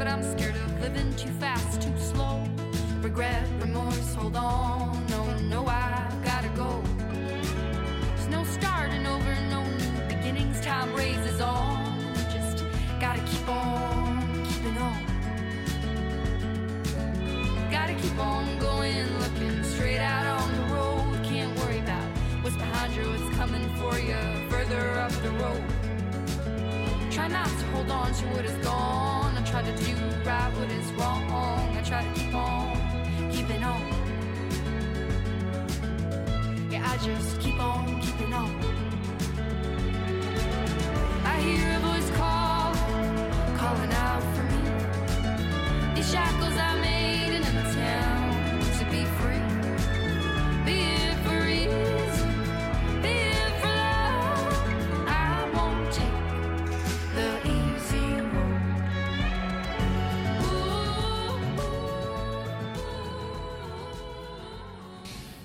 but I'm scared of living too fast, too slow. Regret, remorse, hold on. No, no, I gotta go. There's no starting over, no new beginnings. Time raises on. Just gotta keep on keeping on. Gotta keep on going, looking straight out on the road. Can't worry about what's behind you, what's coming for you further up the road. Try not to hold on to what is gone. Try to do right what is wrong. I try to keep on keeping on. Yeah, I just keep on.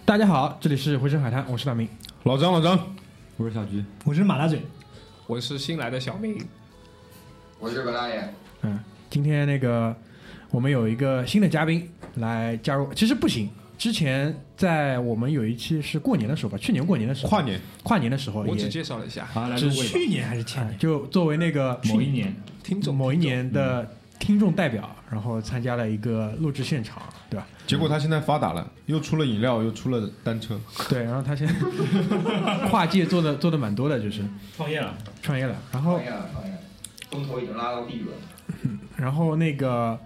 大家好，这里是回声海滩，我是大明。老张，老张，我是小菊，我是马大嘴，我是新来的小明，我是葛大爷，嗯，今天那个我们有一个新的嘉宾来加入，其实不行。之前在我们有一期是过年的时候吧，去年过年的时候，跨年，跨年的时候也，我只介绍了一下啊来是入位吧。去年还是前哎年？就作为那个某一年，听众某一年的听众代表，然后参加了一个录制现场，对吧？结果他现在发达了，又出了饮料，又出了单车，对，然后他现在 跨界做的做的蛮多的，就是创业了，创业了，然后创业了，创业了，风头已经拉到地了。然后那个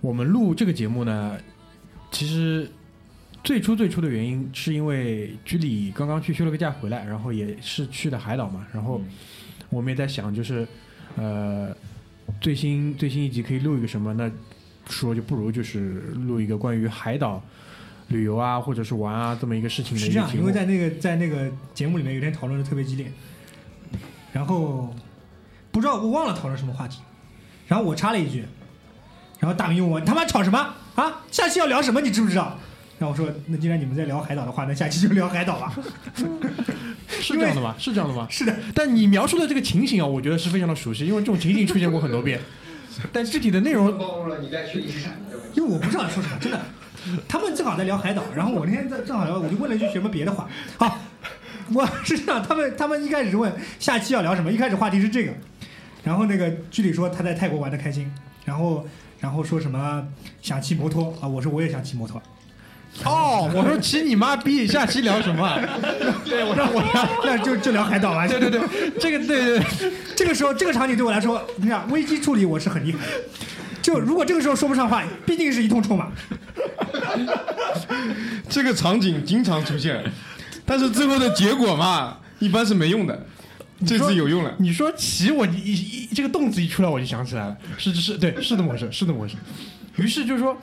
我们录这个节目呢，其实最初最初的原因是因为居里刚刚去休了个假回来，然后也是去的海岛嘛，然后我们也在想，就是呃最新最新一集可以录一个什么？那说就不如就是录一个关于海岛旅游啊，或者是玩啊这么一个事情的是这样，一个节目因为。在那个在那个节目里面有点讨论的特别激烈，然后不知道我忘了讨论什么话题，然后我插了一句，然后大明问我你他妈吵什么啊？下期要聊什么？你知不知道？然后我说那既然你们在聊海岛的话，那下期就聊海岛吧。是这样的吗？是这样的吗？是的，但你描述的这个情形啊，我觉得是非常的熟悉，因为这种情景出现过很多遍。但具体的内容，暴露了你在去历史产的。因为我不知道要说什么，真的。他们正好在聊海岛，然后我那天在正好聊，我就问了一句什么别的话。好，我是这样，他们他们一开始是问下期要聊什么，一开始话题是这个，然后那个具体说他在泰国玩的开心，然后然后说什么想骑摩托啊，我说我也想骑摩托，哦，我说骑你妈逼！下期聊什么啊？对，我说我聊。那就就聊海岛吧。对对对，这个对对对，这个时候这个场景对我来说，你看危机处理我是很厉害的。就如果这个时候说不上话，必定是一通臭骂。这个场景经常出现，但是最后的结果嘛，一般是没用的。这次有用了，你说骑我一一这个动词一出来我就想起来了，是是是，对，是的模式，是的模式。于是就是说，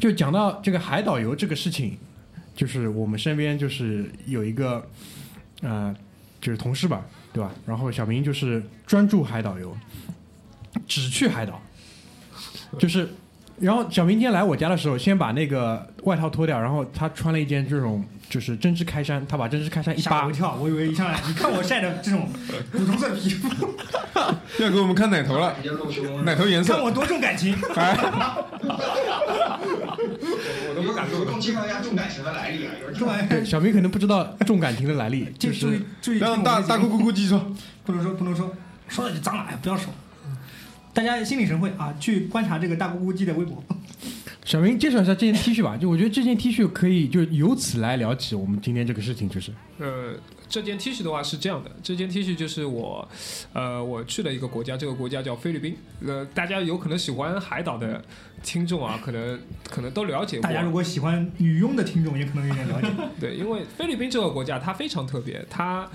就讲到这个海岛游这个事情，就是我们身边就是有一个呃，就是同事吧，对吧？然后小明就是专注海岛游，只去海岛，就是。然后小明今天来我家的时候，先把那个外套脱掉，然后他穿了一件这种就是针织开衫，他把针织开衫一扒吓我一，跳，我以为一上来，你看我晒的这种古铜色皮肤，要给我们看奶头了奶头颜色看。我多重感情。我都不敢露。动介绍一下重感情的来历啊，重感对，小明可能不知道重感情的来历，就是，让大大姑姑姑记说，不能说不能说，说了就脏了，哎，不要说。大家心领神会啊，去观察这个大咕咕鸡的微博。小明介绍一下这件 T 恤吧。就我觉得这件 T 恤可以就由此来聊起我们今天这个事情，就是呃，这件 T 恤的话是这样的，这件 T 恤就是我，呃，我去了一个国家，这个国家叫菲律宾。呃，大家有可能喜欢海岛的听众啊，可能可能都了解过。大家如果喜欢女佣的听众，也可能有点了解。对，因为菲律宾这个国家它非常特别，它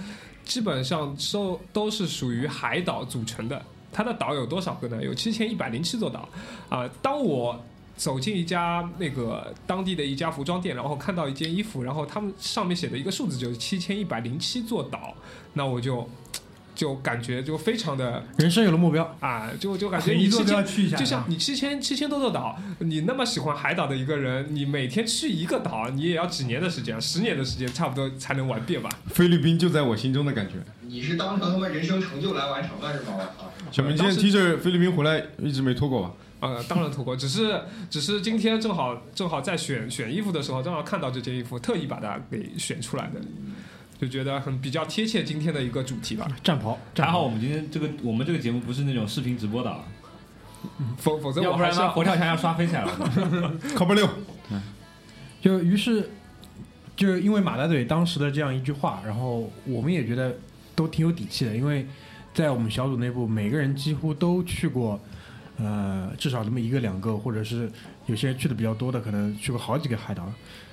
基本上都都是属于海岛组成的。它的岛有多少个呢？有七千一百零七座岛。啊、当我走进一家那个当地的一家服装店，然后看到一件衣服，然后他们上面写的一个数字就是七千一百零七座岛，那我就 就感觉就非常的人生有了目标，啊，就就感觉你七千都要去一下，就像你七千七千多座岛，你那么喜欢海岛的一个人，你每天去一个岛，你也要几年的时间，十年的时间差不多才能玩遍吧？菲律宾就在我心中的感觉。你是当成他们人生成就来完成的是吗？我操！小明今天 T 恤菲律宾回来一直没脱过吧？呃，当然脱过，只是只是今天正好正好在选选衣服的时候，正好看到这件衣服，特意把它给选出来的，就觉得很比较贴切今天的一个主题吧。战袍，战袍还好我们今天这个我们这个节目不是那种视频直播的啊，否否则要不然我还是要嘛佛跳墙要 刷飞起来了。靠不六，就于是，就因为马大嘴当时的这样一句话，然后我们也觉得都挺有底气的，因为在我们小组内部，每个人几乎都去过，呃，至少这么一个两个，或者是有些人去的比较多的，可能去过好几个海岛，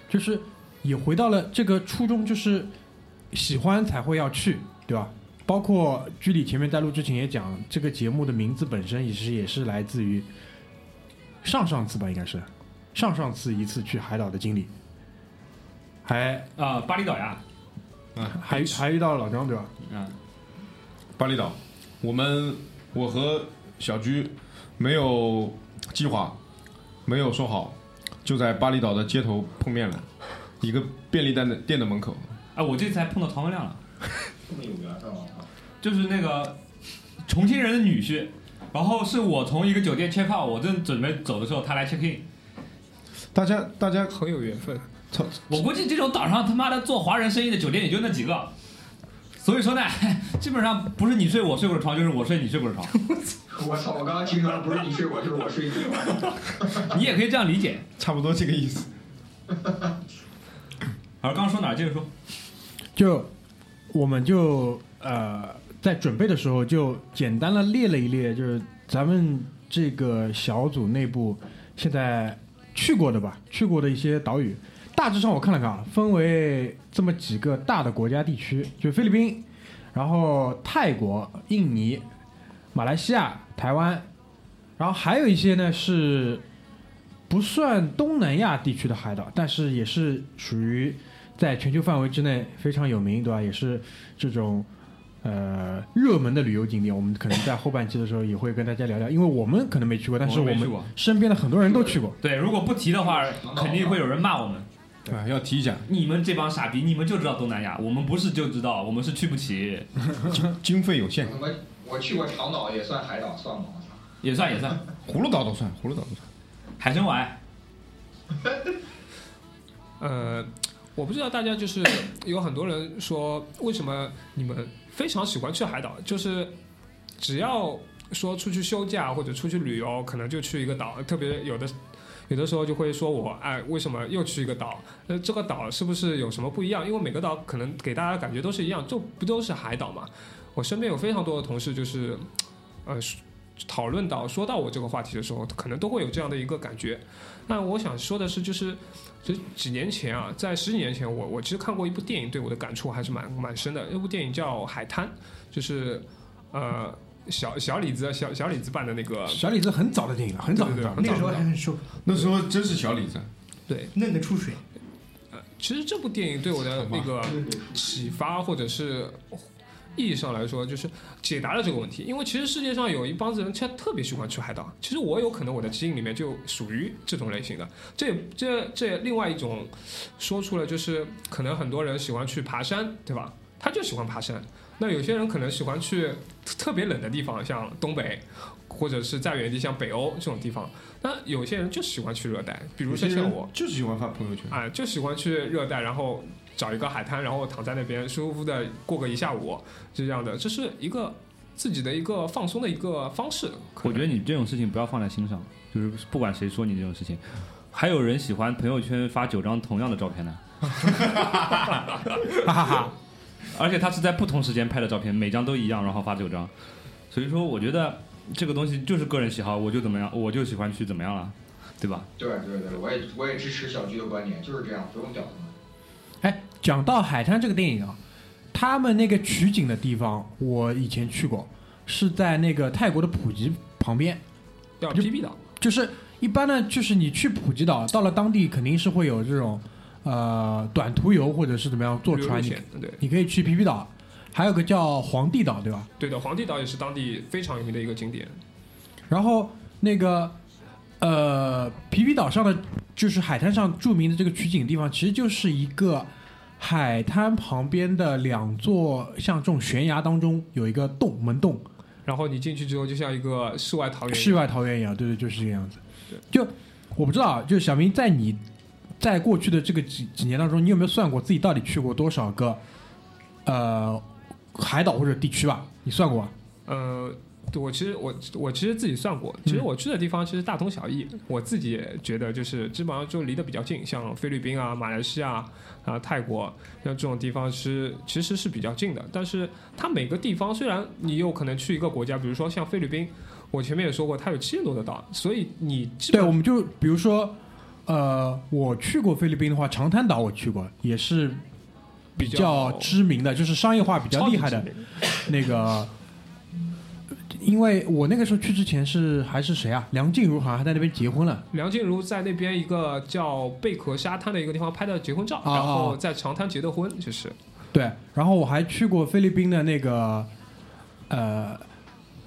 就是也回到了这个初衷，就是喜欢才会要去，对吧？包括居里前面带录之前也讲，这个节目的名字本身也是也是来自于上上次吧，应该是上上次一次去海岛的经历，还啊，巴厘岛呀，还还遇到了老张，对吧？嗯，巴厘岛，我们我和小居没有计划，没有说好，就在巴厘岛的街头碰面了，一个便利店的店的门口。哎，我这次还碰到唐文亮了，这么有缘分吗？就是那个重庆人的女婿，然后是我从一个酒店 check out，我正准备走的时候，他来 check in。大家大家很有缘分。我估计这种岛上他妈的做华人生意的酒店也就那几个，所以说呢，基本上不是你睡我睡过的床，就是我睡你睡过的床，我操！我刚刚听成了不是你睡我，就是我睡你。你也可以这样理解。差不多这个意思。好，刚刚说哪？接着说。就我们就呃在准备的时候就简单的列了一列，就是咱们这个小组内部现在去过的吧，去过的一些岛屿，大致上我看了看啊，分为这么几个大的国家地区，就菲律宾，然后泰国、印尼、马来西亚、台湾，然后还有一些呢是不算东南亚地区的海岛，但是也是属于在全球范围之内非常有名，对吧？也是这种呃热门的旅游景点。我们可能在后半期的时候也会跟大家聊聊，因为我们可能没去过，但是我们身边的很多人都去过。对，如果不提的话，肯定会有人骂我们。啊，要提一下，你们这帮傻逼，你们就知道东南亚，我们不是就知道，我们是去不起，经费有限，我我去过长岛，也算海岛，算吗？我操！也算也算，葫芦岛都算，葫芦岛都算。海参崴。呃，我不知道大家就是 有很多人说，为什么你们非常喜欢去海岛？就是只要说出去休假或者出去旅游，可能就去一个岛，特别有的。有的时候就会说我哎，为什么又去一个岛？呃，这个岛是不是有什么不一样？因为每个岛可能给大家的感觉都是一样，就不都是海岛嘛？我身边有非常多的同事，就是呃讨论到说到我这个话题的时候，可能都会有这样的一个感觉。那我想说的是，就是就几年前啊，在十几年前，我我其实看过一部电影，对我的感触还是蛮蛮深的。那部电影叫《海滩》，就是呃小小李子小小李子办的那个，小李子很早的电影了，很早很早。那个时候还很瘦，那时候真是小李子，对，嫩的出水。呃其实这部电影对我的那个启发，或者是意义上来说，就是解答了这个问题。因为其实世界上有一帮子人，他特别喜欢去海岛。其实我有可能我的基因里面就属于这种类型的。这这这另外一种说出了，就是可能很多人喜欢去爬山，对吧？他就喜欢爬山。那有些人可能喜欢去特别冷的地方，像东北，或者是再远地，像北欧这种地方。那有些人就喜欢去热带，比如说像我，就是喜欢发朋友圈。啊，就喜欢去热带，然后找一个海滩，然后躺在那边舒服的过个一下午，是这样的，这是一个自己的一个放松的一个方式。我觉得你这种事情不要放在心上，就是不管谁说你这种事情，还有人喜欢朋友圈发九张同样的照片呢，哈哈哈。而且他是在不同时间拍的照片，每张都一样，然后发九张，所以说我觉得这个东西就是个人喜好，我就怎么样，我就喜欢去怎么样了，对吧？对对对，我也我也支持小鞠的观点，就是这样，不用屌他们。哎，讲到海滩这个电影啊，他们那个取景的地方，我以前去过，是在那个泰国的普吉旁边。叫 PB 岛，就是一般呢，就是你去普吉岛，到了当地肯定是会有这种呃短途游或者是怎么样坐船，对，你可以去皮皮岛，还有个叫皇帝岛，对吧？对的，皇帝岛也是当地非常有名的一个景点。然后那个呃，皮皮岛上的就是海滩上著名的这个取景地方，其实就是一个海滩旁边的两座像这种悬崖当中有一个洞门洞，然后你进去之后，就像一个世外桃源。世外桃源一样，对对，就是这个样子。就我不知道啊，就小明在你在过去的这个几几年当中，你有没有算过自己到底去过多少个呃海岛或者地区吧？你算过吧？呃，我其实我我其实自己算过，其实我去的地方其实大同小异。我自己也觉得就是基本上就离得比较近，像菲律宾啊、马来西亚啊、泰国，像这种地方是其实是比较近的。但是它每个地方虽然你有可能去一个国家，比如说像菲律宾，我前面也说过，它有七千多个岛，所以你基对，本我们就比如说，呃，我去过菲律宾的话，长滩岛我去过，也是比较知名的，就是商业化比较厉害的 那个。因为我那个时候去之前是还是谁啊？梁静茹好像还在那边结婚了。梁静茹在那边一个叫贝壳沙滩的一个地方拍的结婚照，然后在长滩结的婚，就是对，然后我还去过菲律宾的那个呃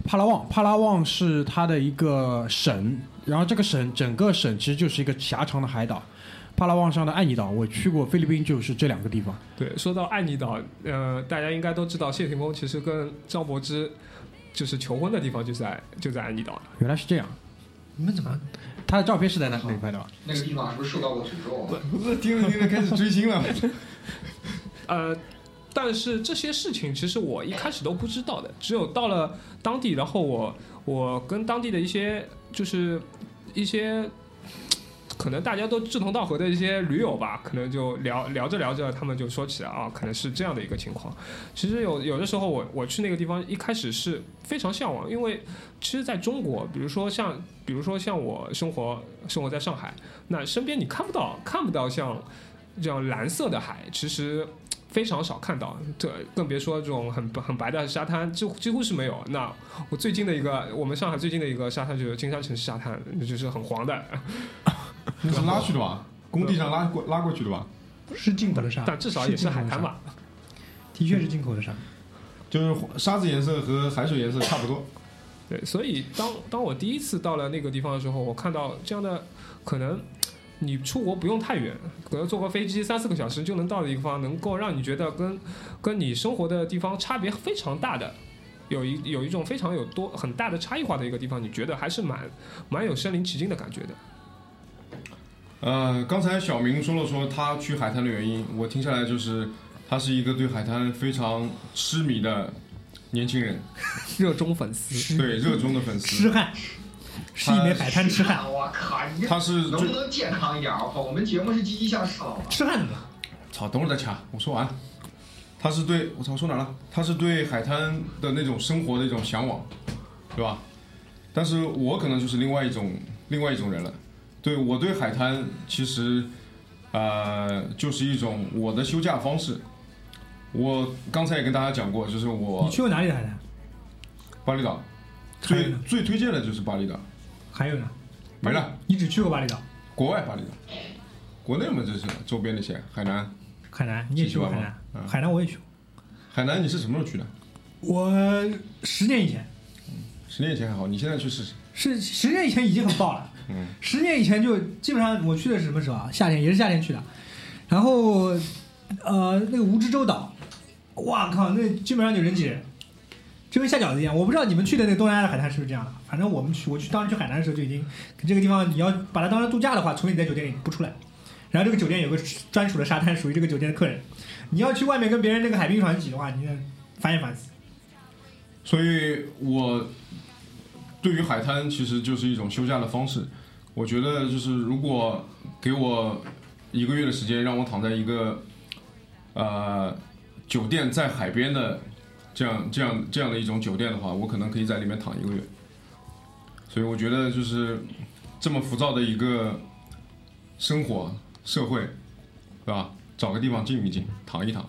帕拉旺，帕拉旺是它的一个省，然后这个省整个省其实就是一个狭长的海岛。帕拉旺上的爱尼岛，我去过菲律宾，就是这两个地方。对。说到爱尼岛，呃，大家应该都知道谢霆锋其实跟张柏芝就是求婚的地方就在就在爱尼岛。原来是这样，你们怎么？他的照片是在哪哪里拍的吧？那个地方是不是受到过诅咒啊？听着听着开始追星了。呃，但是这些事情其实我一开始都不知道的，只有到了当地，然后我我跟当地的一些就是一些。可能大家都志同道合的一些驴友吧，可能就聊聊着聊着，他们就说起来啊，可能是这样的一个情况。其实有有的时候我我去那个地方，一开始是非常向往，因为其实在中国，比如说像比如说像我生活生活在上海，那身边你看不到看不到像这样蓝色的海，其实非常少看到，这更别说这种很很白的沙滩，几乎几乎是没有。那我最近的一个，我们上海最近的一个沙滩就是金山城市沙滩，就是很黄的，那是拉去的吧？工地上拉过拉过去的吧？是进口的沙，但至少也是海滩吧。的确是进口的沙。就是沙子颜色和海水颜色差不多。对，所以当当我第一次到了那个地方的时候，我看到这样的可能。你出国不用太远，可能坐个飞机三四个小时就能到的地方，能够让你觉得跟跟你生活的地方差别非常大的，有一有一种非常有多很大的差异化的一个地方，你觉得还是蛮蛮有身临其境的感觉的。呃，刚才小明说了说他去海滩的原因，我听下来就是他是一个对海滩非常痴迷的年轻人，热衷粉丝，对热衷的粉丝。痴汉，是一枚海滩痴汉。我靠，你他是能不能健康一点？我靠，我们节目是积极向上的。痴汉怎么了？操，等会儿再掐，我说完。他是对我操说哪了？他是对海滩的那种生活的一种向往，对吧？但是我可能就是另外一种另外一种人了。对我对海滩其实，呃，就是一种我的休假方式。我刚才也跟大家讲过，就是我你去过哪里的海滩？巴厘岛最？最推荐的就是巴厘岛，还有呢？没了。你只去过巴厘岛、国外巴厘岛，国内嘛就是周边那些海南。海南，你也去过海南？嗯海南我也去过。海南你是什么时候去的？我十年以前，十年以前还好，你现在去试试。是十年以前已经很爆了。嗯，十年以前就基本上我去的是什么时候啊？夏天也是夏天去的。然后呃，那个蜈支洲岛，哇靠，那基本上就人挤人，就跟下饺子一样。我不知道你们去的那个东南亚的海滩是不是这样的，反正我们去，我去当时去海南的时候就已经这个地方，你要把它当成度假的话，除非你在酒店里不出来。然后这个酒店有个专属的沙滩，属于这个酒店的客人。你要去外面跟别人那个海滨船挤的话，你得烦也烦死。所以我对于海滩其实就是一种休假的方式。我觉得就是如果给我一个月的时间，让我躺在一个呃酒店在海边的这样这样这样的一种酒店的话，我可能可以在里面躺一个月。所以我觉得就是这么浮躁的一个生活社会，对吧？找个地方静一静，躺一躺。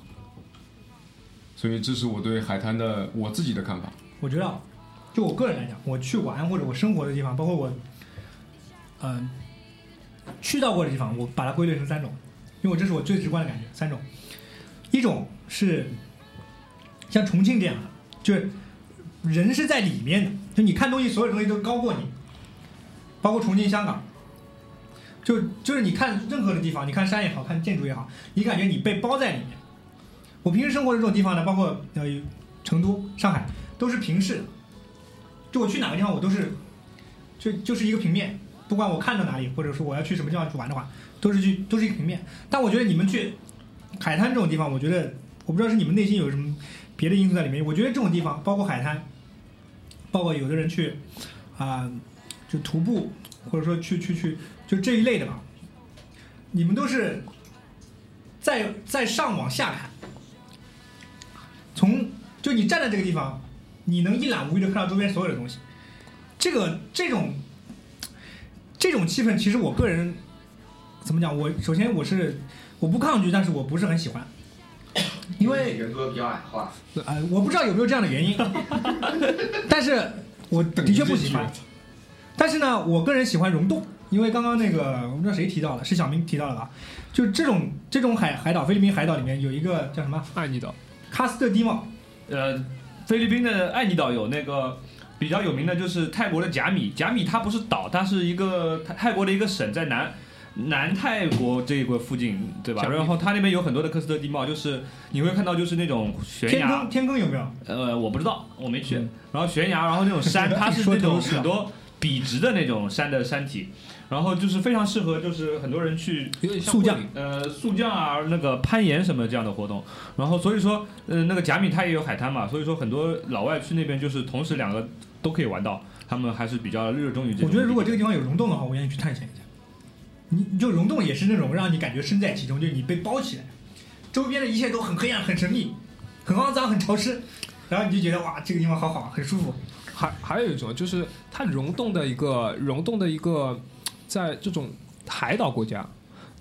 所以这是我对海滩的我自己的看法。我觉得，就我个人来讲，我去玩或者我生活的地方，包括我，嗯、去到过的地方，我把它归类成三种，因为这是我最直观的感觉。三种，一种是像重庆这样的，就是人是在里面的，就你看东西，所有东西都高过你，包括重庆、香港，就就是你看任何的地方，你看山也好看建筑也好，你感觉你被包在里面。我平时生活的这种地方呢，包括呃成都、上海，都是平视，就我去哪个地方，我都是就就是一个平面，不管我看到哪里，或者说我要去什么地方去玩的话，都是去都是一个平面。但我觉得你们去海滩这种地方，我觉得我不知道是你们内心有什么别的因素在里面。我觉得这种地方，包括海滩，包括有的人去啊、就徒步，或者说去去去就这一类的吧，你们都是在在上往下看，从就你站在这个地方，你能一览无余的看到周边所有的东西。这个这种这种气氛，其实我个人怎么讲？我首先我是我不抗拒，但是我不是很喜欢，因为人多比较矮化，呃，我不知道有没有这样的原因，但是我的确不喜欢。但是呢，我个人喜欢溶洞，因为刚刚那个我不知道谁提到了，是小明提到了吧？就这种这种海海岛，菲律宾海岛里面有一个叫什么？爱尼岛，喀斯特地貌，呃，菲律宾的爱尼岛有那个比较有名的就是泰国的甲米，甲米它不是岛，它是一个泰泰国的一个省，在南南泰国这一块附近，对吧？然后它那边有很多的喀斯特地貌，就是你会看到就是那种悬崖天坑，天坑有没有？呃，我不知道，我没去。嗯然后悬崖，然后那种山，它是 那种很多笔直的那种山的山体，然后就是非常适合就是很多人去速降呃速降啊，那个攀岩什么这样的活动。然后所以说，呃，那个甲米它也有海滩嘛，所以说很多老外去那边就是同时两个都可以玩到，他们还是比较热衷于这种。我觉得如果这个地方有溶洞的话，我愿意去探险一下。你你就溶洞也是那种让你感觉身在其中，就是你被包起来，周边的一切都很黑暗、很神秘、很肮脏、很潮湿，然后你就觉得哇，这个地方好好，很舒服。还还有一种就是它溶洞的一个溶洞的一个，在这种海岛国家，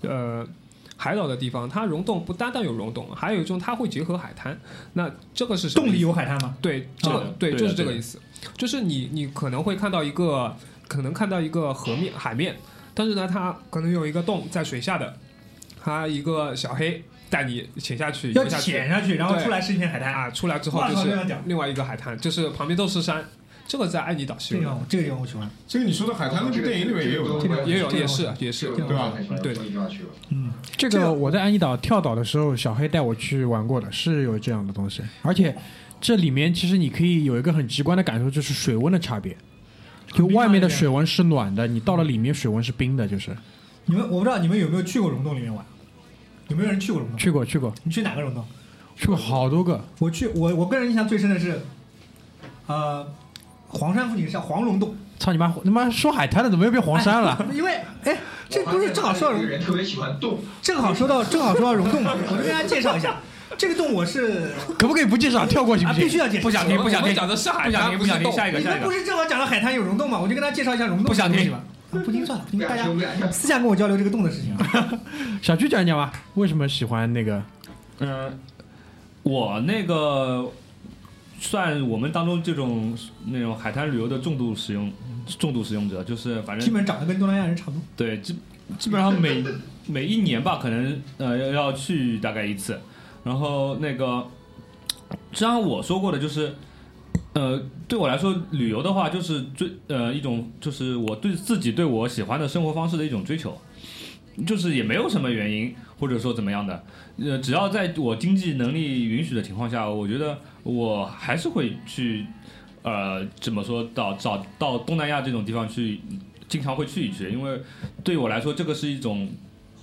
呃，海岛的地方，它溶洞不单单有溶洞，还有一种它会结合海滩。那这个是洞里有海滩吗？对，这对，就是这个意思。就是你你可能会看到一个，可能看到一个河面海面，但是呢，它可能有一个洞在水下的，它一个小黑带你潜下去，要游下去潜下去，然后出来是一片海滩。啊，出来之后就是另外一个海滩，就是旁边都是山。这个在爱尼岛是有的这个地方，这个我喜欢。这个你说的海滩那部电影里面也有，也有也是也是对吧对。嗯，这这个个我在安妮岛跳岛的时候，小黑带我去玩过的，是有这样的东西。而且这里面其实你可以有一个很直观的感受，就是水温的差别。就外面的水温是暖的，你到了里面水温是冰的，就是你们我不知道你们有没有去过溶洞里面玩，有没有人去过溶洞？去过去过你去哪个溶洞？去过好多个，我去，我我个人印象最深的是，呃，黄山附近叫黄龙洞。操你妈！他妈说海滩的怎么又变黄山了？哎因为哎，这不是正好说到有一个人特别喜欢动，正好说到正好说到溶洞嘛，我就跟大家介绍一下，这个洞我是可不可以不介绍，跳过行啊不行？必须要介绍，不想听，不想听，讲的是海不想听，不想听，下一个，下一个。你们不是正好讲到海滩有溶洞吗？我就跟大家介绍一下溶洞不想听是吧？啊不听算了，不听大家。私下跟我交流这个洞的事情啊。小鞠讲一讲吧，为什么喜欢那个？嗯，我那个算我们当中这种那种海滩旅游的重度使用重度使用者，就是反正基本长得跟东南亚人差不多。对基基本上每每一年吧，可能呃要要去大概一次。然后那个，实际上我说过的就是，呃，对我来说，旅游的话就是追呃一种就是我对自己对我喜欢的生活方式的一种追求，就是也没有什么原因或者说怎么样的，呃，只要在我经济能力允许的情况下，我觉得我还是会去，呃，怎么说到找到东南亚这种地方去，经常会去一去，因为对我来说，这个是一种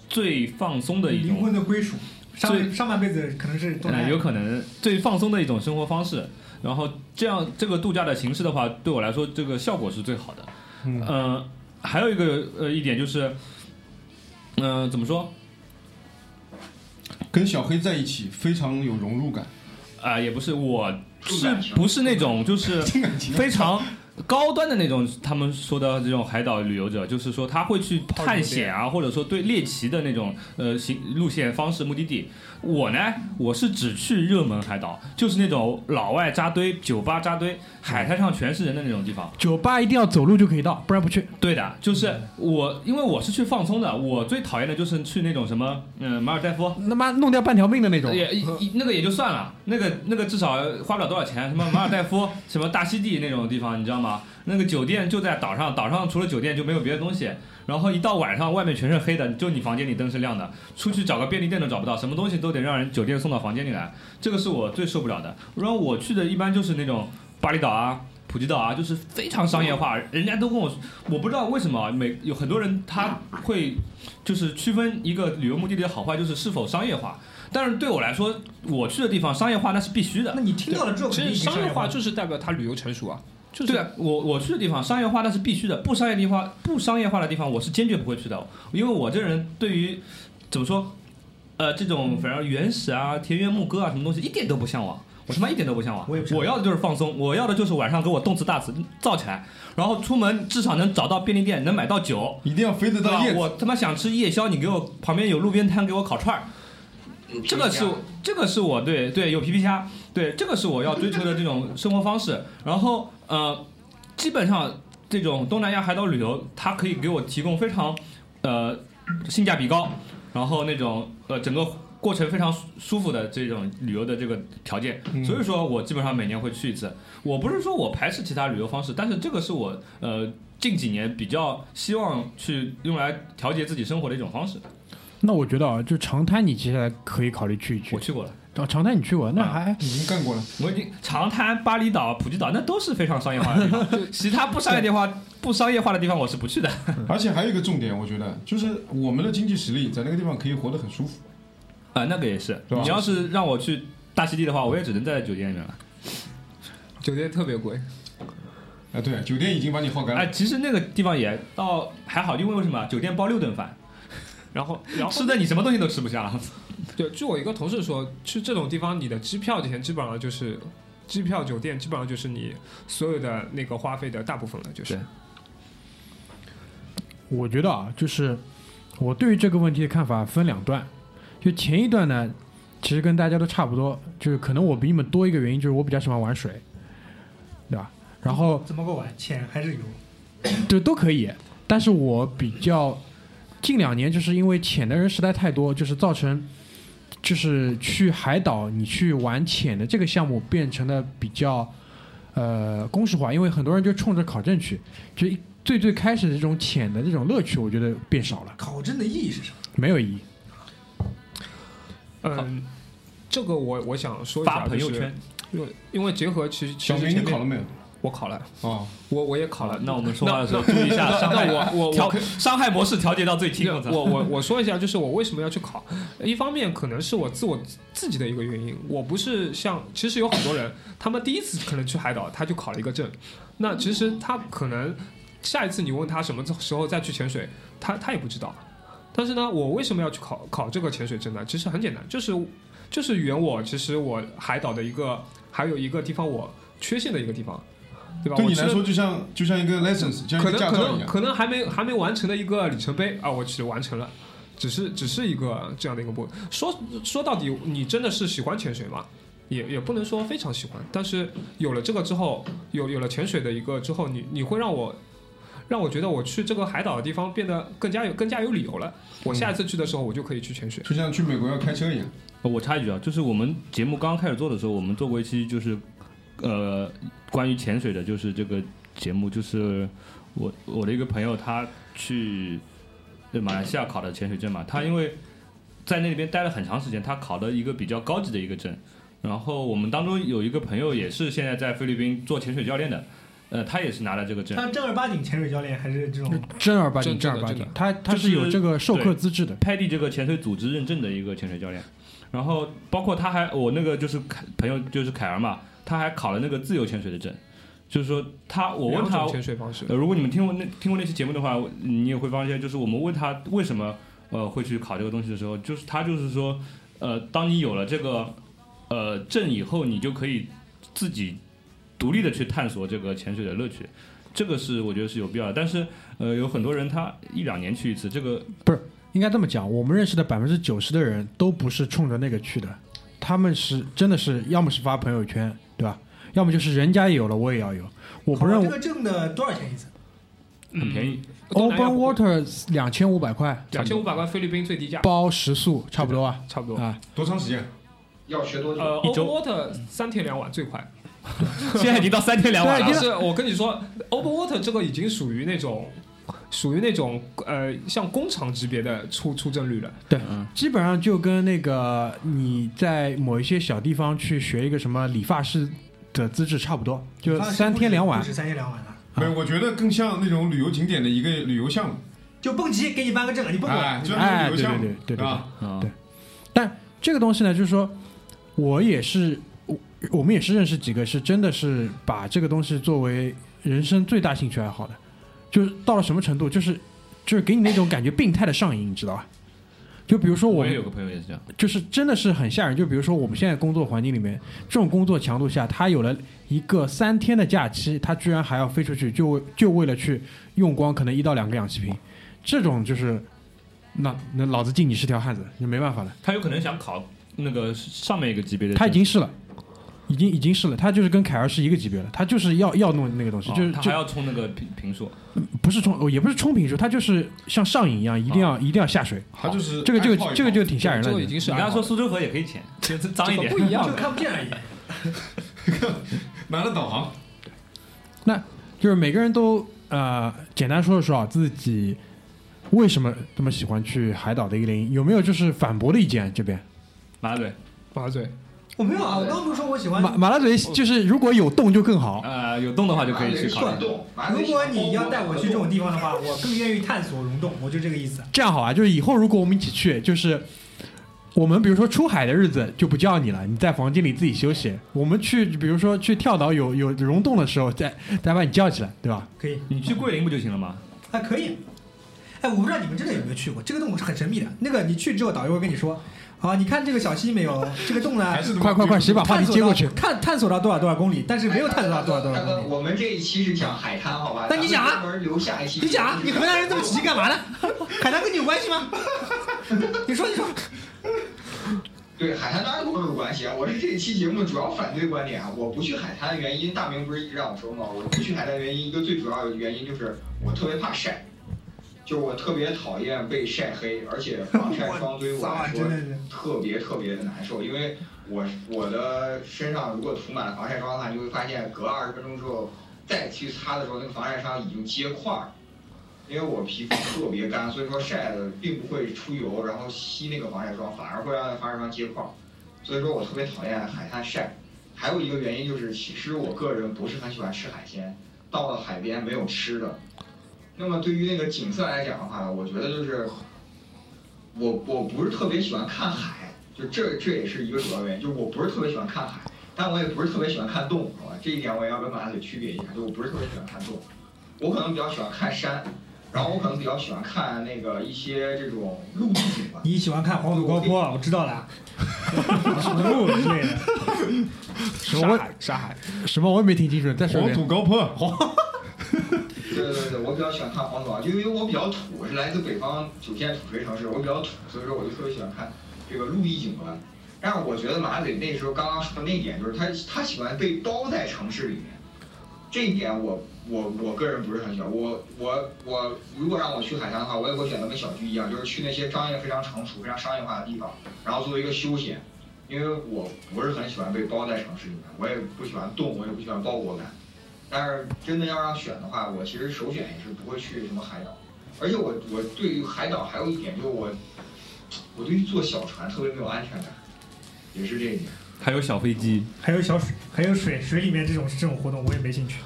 最放松的一种灵魂的归属，上上半辈子可能是东南呃，有可能最放松的一种生活方式。然后这样这个度假的形式的话，对我来说这个效果是最好的。嗯呃，还有一个呃一点就是，嗯、怎么说跟小黑在一起非常有融入感，啊、也不是，我是不是那种就是非常 高端的那种，他们说的这种海岛旅游者，就是说他会去探险啊，或者说对猎奇的那种呃行路线方式目的地。我呢，我是只去热门海岛，就是那种老外扎堆、酒吧扎堆、海滩上全是人的那种地方。酒吧一定要走路就可以到，不然不去。对的，就是我，因为我是去放松的，我最讨厌的就是去那种什么，嗯，马尔代夫，他妈弄掉半条命的那种。也也那个也就算了，那个那个至少花不了多少钱，什么 马尔代夫、什么大溪地那种地方，你知道吗？那个酒店就在岛上，岛上除了酒店就没有别的东西。然后一到晚上，外面全是黑的，就你房间里灯是亮的，出去找个便利店都找不到，什么东西都得让人酒店送到房间里来，这个是我最受不了的。然后我去的一般就是那种巴厘岛啊、普吉岛啊，就是非常商业化，人家都跟我说，我不知道为什么每有很多人他会就是区分一个旅游目的地的好坏，就是是否商业化。但是对我来说，我去的地方商业化那是必须的。那你听到了之后，其实商业化就是代表它旅游成熟啊，就是对啊，我我去的地方商业化那是必须的，不商业地方不商业化的地方我是坚决不会去的，因为我这人对于怎么说，呃，这种反正原始啊、田园牧歌啊什么东西一点都不向往，我他妈一点都不向往。我要的就是放松，我要的就是晚上给我动次大次造起来，然后出门至少能找到便利店，能买到酒。一定要飞得到叶子。我他妈想吃夜宵，你给我旁边有路边摊给我烤串儿，这个是这个是我对对有皮皮虾，对这个是我要追求的这种生活方式。然后呃，基本上这种东南亚海岛旅游，它可以给我提供非常呃性价比高，然后那种呃整个过程非常舒舒服的这种旅游的这个条件。所以说我基本上每年会去一次。我不是说我排斥其他旅游方式，但是这个是我呃近几年比较希望去用来调节自己生活的一种方式。那我觉得啊，就长滩你接下来可以考虑去一去我。去过了。哦，长滩你去过，那还已经干过了，我已经长滩、巴厘岛、普吉岛那都是非常商业化的地方，其他不商业地方、不商业化的地方我是不去的。而且还有一个重点，我觉得就是我们的经济实力在那个地方可以活得很舒服。啊，那个也是。你要是让我去大溪地的话，我也只能在酒店里面了。酒店特别贵，啊，对，酒店已经把你耗干哎，了。其实那个地方也倒还好，因为为什么？酒店包六顿饭，然后 然后吃的你什么东西都吃不下。对，据我一个同事说，去这种地方，你的机票钱基本上就是机票、酒店，基本上就是你所有的那个花费的大部分了，就是。我觉得啊，就是我对于这个问题的看法分两段。就前一段呢，其实跟大家都差不多，就是可能我比你们多一个原因，就是我比较喜欢玩水，对吧？然后怎么个玩？浅还是有。对都可以，但是我比较近两年就是因为潜的人实在太多，就是造成就是去海岛你去玩潜的这个项目变成了比较呃公式化，因为很多人就冲着考证去，就最最开始的这种潜的这种乐趣，我觉得变少了，考证的意义是什么？没有意义。嗯，这个我我想说一下，发朋友圈，因为因为结合其实其，实前面考了没有？我考了，哦，我我也考了。那我们说话的时候注意一下伤害，那我我调我伤害模式调节到最低。我我我说一下，就是我为什么要去考。一方面可能是我自我自己的一个原因，我不是像其实有很多人，他们第一次可能去海岛，他就考了一个证，那其实他可能下一次你问他什么时候再去潜水，他他也不知道。但是呢，我为什么要去考考这个潜水证呢？其实很简单，就是就是圆我其实我海岛的一个还有一个地方我缺陷的一个地方，对你来说就像就像一个 license，就像一个可能可驾照一样。能可能还没还没完成的一个里程碑啊，我其实完成了，只是只是一个这样的一个部分。说说到底，你真的是喜欢潜水吗？也也不能说非常喜欢，但是有了这个之后，有有了潜水的一个之后，你你会让我让我觉得我去这个海岛的地方变得更加有更加有理由了。我下一次去的时候，我就可以去潜水。就像去美国要开车一样，呃我插一句啊，就是我们节目刚刚开始做的时候，我们做过一期就是呃关于潜水的，就是这个节目，就是我我的一个朋友他去对马来西亚考的潜水证嘛，他因为在那边待了很长时间，他考了一个比较高级的一个证。然后我们当中有一个朋友也是现在在菲律宾做潜水教练的，呃，他也是拿了这个证。他正儿八经潜水教练还是这种？正儿八经，正儿八经他他是是有这个授课资质的。派地这个潜水组织认证的一个潜水教练，然后包括他还我那个就是凯朋友就是凯儿嘛，他还考了那个自由潜水的证，就是说他我问他，潜水方式。呃，如果你们听过那听过那期节目的话，你也会发现，就是我们问他为什么呃会去考这个东西的时候，就是他就是说，呃，当你有了这个呃证以后，你就可以自己独立的去探索这个潜水的乐趣，这个是我觉得是有必要的。但是呃，有很多人他一两年去一次，这个不是应该这么讲，我们认识的百分之九十的人都不是冲着那个去的，他们是真的是要么是发朋友圈，对吧？要么就是人家也有了，我也要有。我不认为这个证的多少钱一次？很便宜。Open Water 两千五百块，两千五百块菲律宾最低价，包食宿差不多啊差不多。啊！多长时间？要学多久？呃一周，Open Water 三天两晚最快。现在已经到三天两晚了。但是我跟你说，Open Water 这个已经属于那种，属于那种呃像工厂级别的出出证率了。对，基本上就跟那个你在某一些小地方去学一个什么理发师的资质差不多，就三天两晚。不。是三天两晚了，没有，我觉得更像那种旅游景点的一个旅游项目，就蹦极给你颁个证，你蹦过哎，就哎是旅游项目，对对对对对啊，啊对。但这个东西呢，就是说，我也是，我我们也是认识几个是真的是把这个东西作为人生最大兴趣爱好的，就是到了什么程度，就是就是给你那种感觉病态的上瘾，你知道吧？就比如说我也有个朋友也是这样，就是真的是很吓人。就比如说我们现在工作环境里面，这种工作强度下，他有了一个三天的假期，他居然还要飞出去，就为就为了去用光可能一到两个氧气瓶，这种就是，那那老子敬你是条汉子，你没办法了。他有可能想考那个上面一个级别的证，他已经是了，已经已经是了，他就是跟凯尔是一个级别了，他就是要要弄那个东西，哦就是他还要冲那个平平数，不是冲，也不是冲平数，他就是像上瘾一样，一定要、一定要下水。他就是这个这爱好一套个这个就挺吓人的这个已。经是你跟他爱好说苏州河也可以潜，就是脏一点这个。不一样就的。看不见而已。买了导航，那就是每个人都呃简单说一说啊，自己为什么这么喜欢去海岛的一个原因，有没有就是反驳的意见？这边马嘴，马嘴，我没有啊，我刚刚不是说我喜欢。马马拉嘴就是如果有洞就更好。呃，有洞的话就可以去考虑。如果你要带我去这种地方的话，我更愿意探索溶洞，我就这个意思。这样好啊，就是以后如果我们一起去，就是我们比如说出海的日子就不叫你了，你在房间里自己休息。我们去比如说去跳岛有有溶洞的时候，再再把你叫起来，对吧？可以，你去桂林不就行了吗？还可以。哎，我不知道你们真的有没有去过，这个洞是很神秘的。那个你去之后，导游会跟你说，啊，你看这个小溪没有？这个洞呢还，是快快快，谁把话探索到题接过去？探探索到多少多少公里，但是没有探索到多少多少大哥，公里。我们这一期是讲海滩，好吧？那你讲啊。你讲啊，你河南人这么急干嘛呢？海滩跟你有关系吗？你说，你说。对海滩当然跟我有关系啊！我是这一期节目的主要反对观点啊！我不去海滩的原因，大明不是一直让我说吗？我不去海滩的原因，一个最主要的原因就是我特别怕晒，就是我特别讨厌被晒黑，而且防 晒霜对于我来说。特别特别的难受，因为我我的身上如果涂满了防晒霜的话，你会发现隔二十分钟之后再去擦的时候，那个防晒霜已经结块儿。因为我皮肤特别干，所以说晒的并不会出油，然后吸那个防晒霜，反而会让那防晒霜结块儿。所以说我特别讨厌海滩晒。还有一个原因就是，其实我个人不是很喜欢吃海鲜，到了海边没有吃的。那么对于那个景色来讲的话，我觉得就是我我不是特别喜欢看海，就这这也是一个主要原因，就是我不是特别喜欢看海，但我也不是特别喜欢看动物，好吧？这一点我也要跟马大嘴区别一下，就我不是特别喜欢看动物，我可能比较喜欢看山，然后我可能比较喜欢看那个一些这种陆地景观。你喜欢看黄土高坡，我知道了，什么路之类的。什么我沙海，沙海，什么我也没听清楚，再说一黄遍。土高坡，对对对，我比较喜欢看黄土高，因为我比较土，我是来自北方九线土锤城市，我比较土，所以说我就特别喜欢看这个陆地景观。但是我觉得马嘴那时候刚刚说的那一点，就是他他喜欢被包在城市里面，这一点我我我个人不是很喜欢。我我我如果让我去海滩的话，我也会选择跟小鞠一样，就是去那些商业非常成熟、非常商业化的地方，然后作为一个休闲。因为我不是很喜欢被包在城市里面，我也不喜欢动，我也不喜欢包裹感。但是真的要让选的话，我其实首选也是不会去什么海岛，而且我我对于海岛还有一点就是我，我对于坐小船特别没有安全感，也是这一点。还有小飞机，还有小水，还有水，水里面这种这种活动我也没兴趣。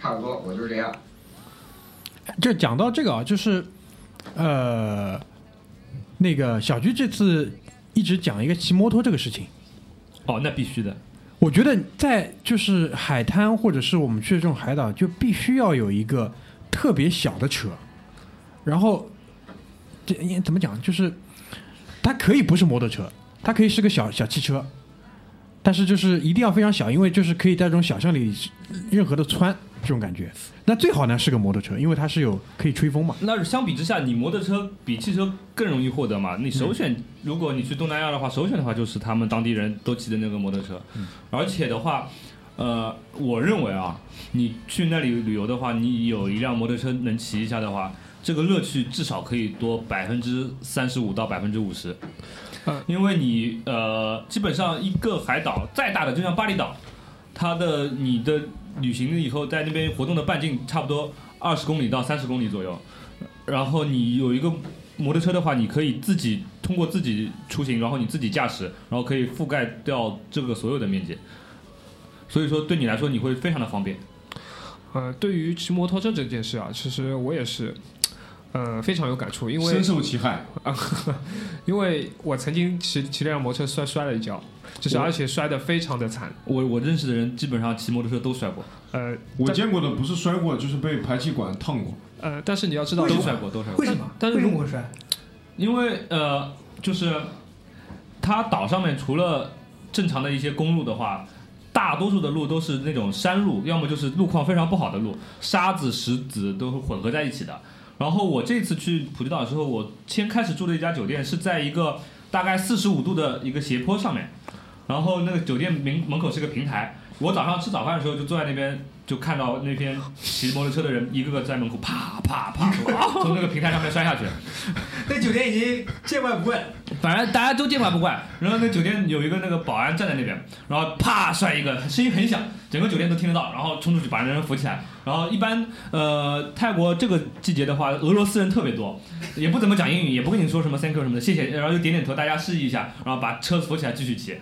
差不多，我就是这样。就讲到这个啊，就是呃，那个小鞠这次一直讲一个骑摩托这个事情。哦，那必须的。我觉得在就是海滩或者是我们去的这种海岛，就必须要有一个特别小的车，然后这怎么讲？就是它可以不是摩托车，它可以是个小小汽车，但是就是一定要非常小，因为就是可以在这种小巷里任何的穿。这种感觉。那最好呢是个摩托车，因为它是有可以吹风嘛。那相比之下，你摩托车比汽车更容易获得嘛？你首选，如果你去东南亚的话，首选的话就是他们当地人都骑的那个摩托车，而且的话，呃，我认为啊，你去那里旅游的话，你有一辆摩托车能骑一下的话，这个乐趣至少可以多百分之三十五到百分之五十。嗯因为你呃，基本上一个海岛再大的，就像巴厘岛，它的你的旅行以后在那边活动的半径差不多二十公里到三十公里左右，然后你有一个摩托车的话，你可以自己通过自己出行，然后你自己驾驶，然后可以覆盖掉这个所有的面积，所以说对你来说你会非常的方便。呃，对于骑摩托车这件事啊，其实我也是，呃，非常有感触，因为深受其害。因为我曾经骑骑辆摩托车摔摔了一跤，就是而且摔得非常的惨。我我认识的人基本上骑摩托车都摔过，呃，我见过的不是摔过，就是被排气管烫过。呃，但是你要知道，都摔过，都摔过为。什么？但是为什么会摔？因为呃，就是它岛上面除了正常的一些公路的话，大多数的路都是那种山路，要么就是路况非常不好的路，沙子、石子都是混合在一起的。然后我这次去普吉岛的时候，我先开始住的一家酒店是在一个大概四十五度的一个斜坡上面，然后那个酒店门门口是个平台。我早上吃早饭的时候就坐在那边，就看到那边骑摩托车的人一个个在门口啪啪啪 从从那个平台上面摔下去。那酒店已经见怪不怪。反正大家都见怪不怪。然后那酒店有一个那个保安站在那边，然后啪摔一个，声音很响，整个酒店都听得到，然后冲出去把人扶起来。然后一般呃泰国这个季节的话，俄罗斯人特别多，也不怎么讲英语，也不跟你说什么 thank you 什么的，谢谢，然后就点点头，大家示意一下，然后把车扶起来继续骑。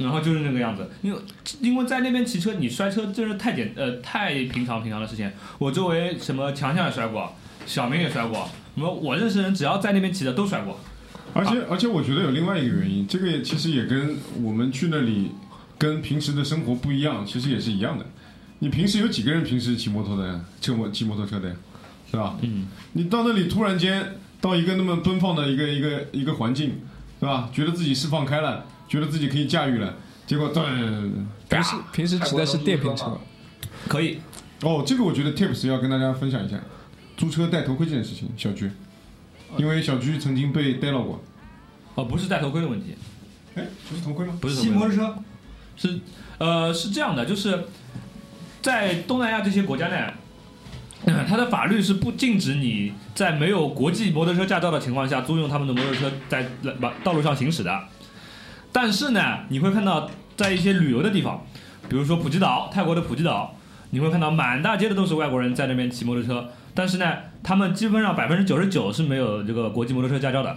然后就是那个样子，因为因为在那边骑车，你摔车真是太简呃太平常平常的事情。我周围什么强强也摔过，小明也摔过，什么我认识的人只要在那边骑的都摔过。而且而且我觉得有另外一个原因，这个也其实也跟我们去那里跟平时的生活不一样，其实也是一样的。你平时有几个人平时骑摩托的呀？骑摩骑摩托车的呀，是吧？嗯。你到那里突然间到一个那么奔放的一个一个一个环境，是吧？觉得自己释放开了，觉得自己可以驾驭了，结果噔，平时平时骑的是电瓶车，可以，哦，这个我觉得 Tips 要跟大家分享一下，租车戴头盔这件事情，小鞠，因为小鞠曾经被逮到过。哦，不是戴头盔的问题，哎，不是头盔吗？不是头盔，骑摩托车，是呃是这样的，就是在东南亚这些国家呢，呃 它的法律是不禁止你在没有国际摩托车驾照的情况下租用他们的摩托车在道道路上行驶的。但是呢，你会看到在一些旅游的地方，比如说普吉岛，泰国的普吉岛，你会看到满大街的都是外国人在那边骑摩托车，但是呢，他们基本上百分之九十九是没有这个国际摩托车驾照的。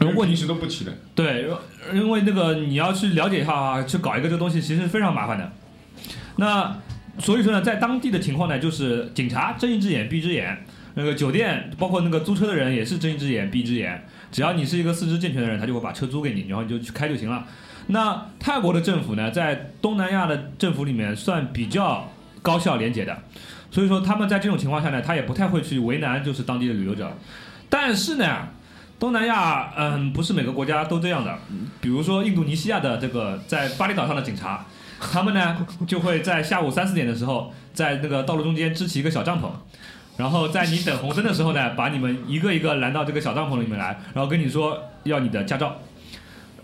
如果你是都不骑的，对，因为那个你要去了解一下啊，去搞一个这个东西，其实非常麻烦的。那所以说呢，在当地的情况呢，就是警察睁一只眼闭一只眼，那个酒店包括那个租车的人也是睁一只眼闭一只眼。只要你是一个四肢健全的人，他就会把车租给你，然后你就去开就行了。那泰国的政府呢，在东南亚的政府里面算比较高效廉洁的，所以说他们在这种情况下呢，他也不太会去为难就是当地的旅游者。但是呢，东南亚，嗯，不是每个国家都这样的。比如说印度尼西亚的这个在巴厘岛上的警察，他们呢就会在下午三四点的时候，在那个道路中间支起一个小帐篷，然后在你等红灯的时候呢，把你们一个一个拦到这个小帐篷里面来，然后跟你说要你的驾照。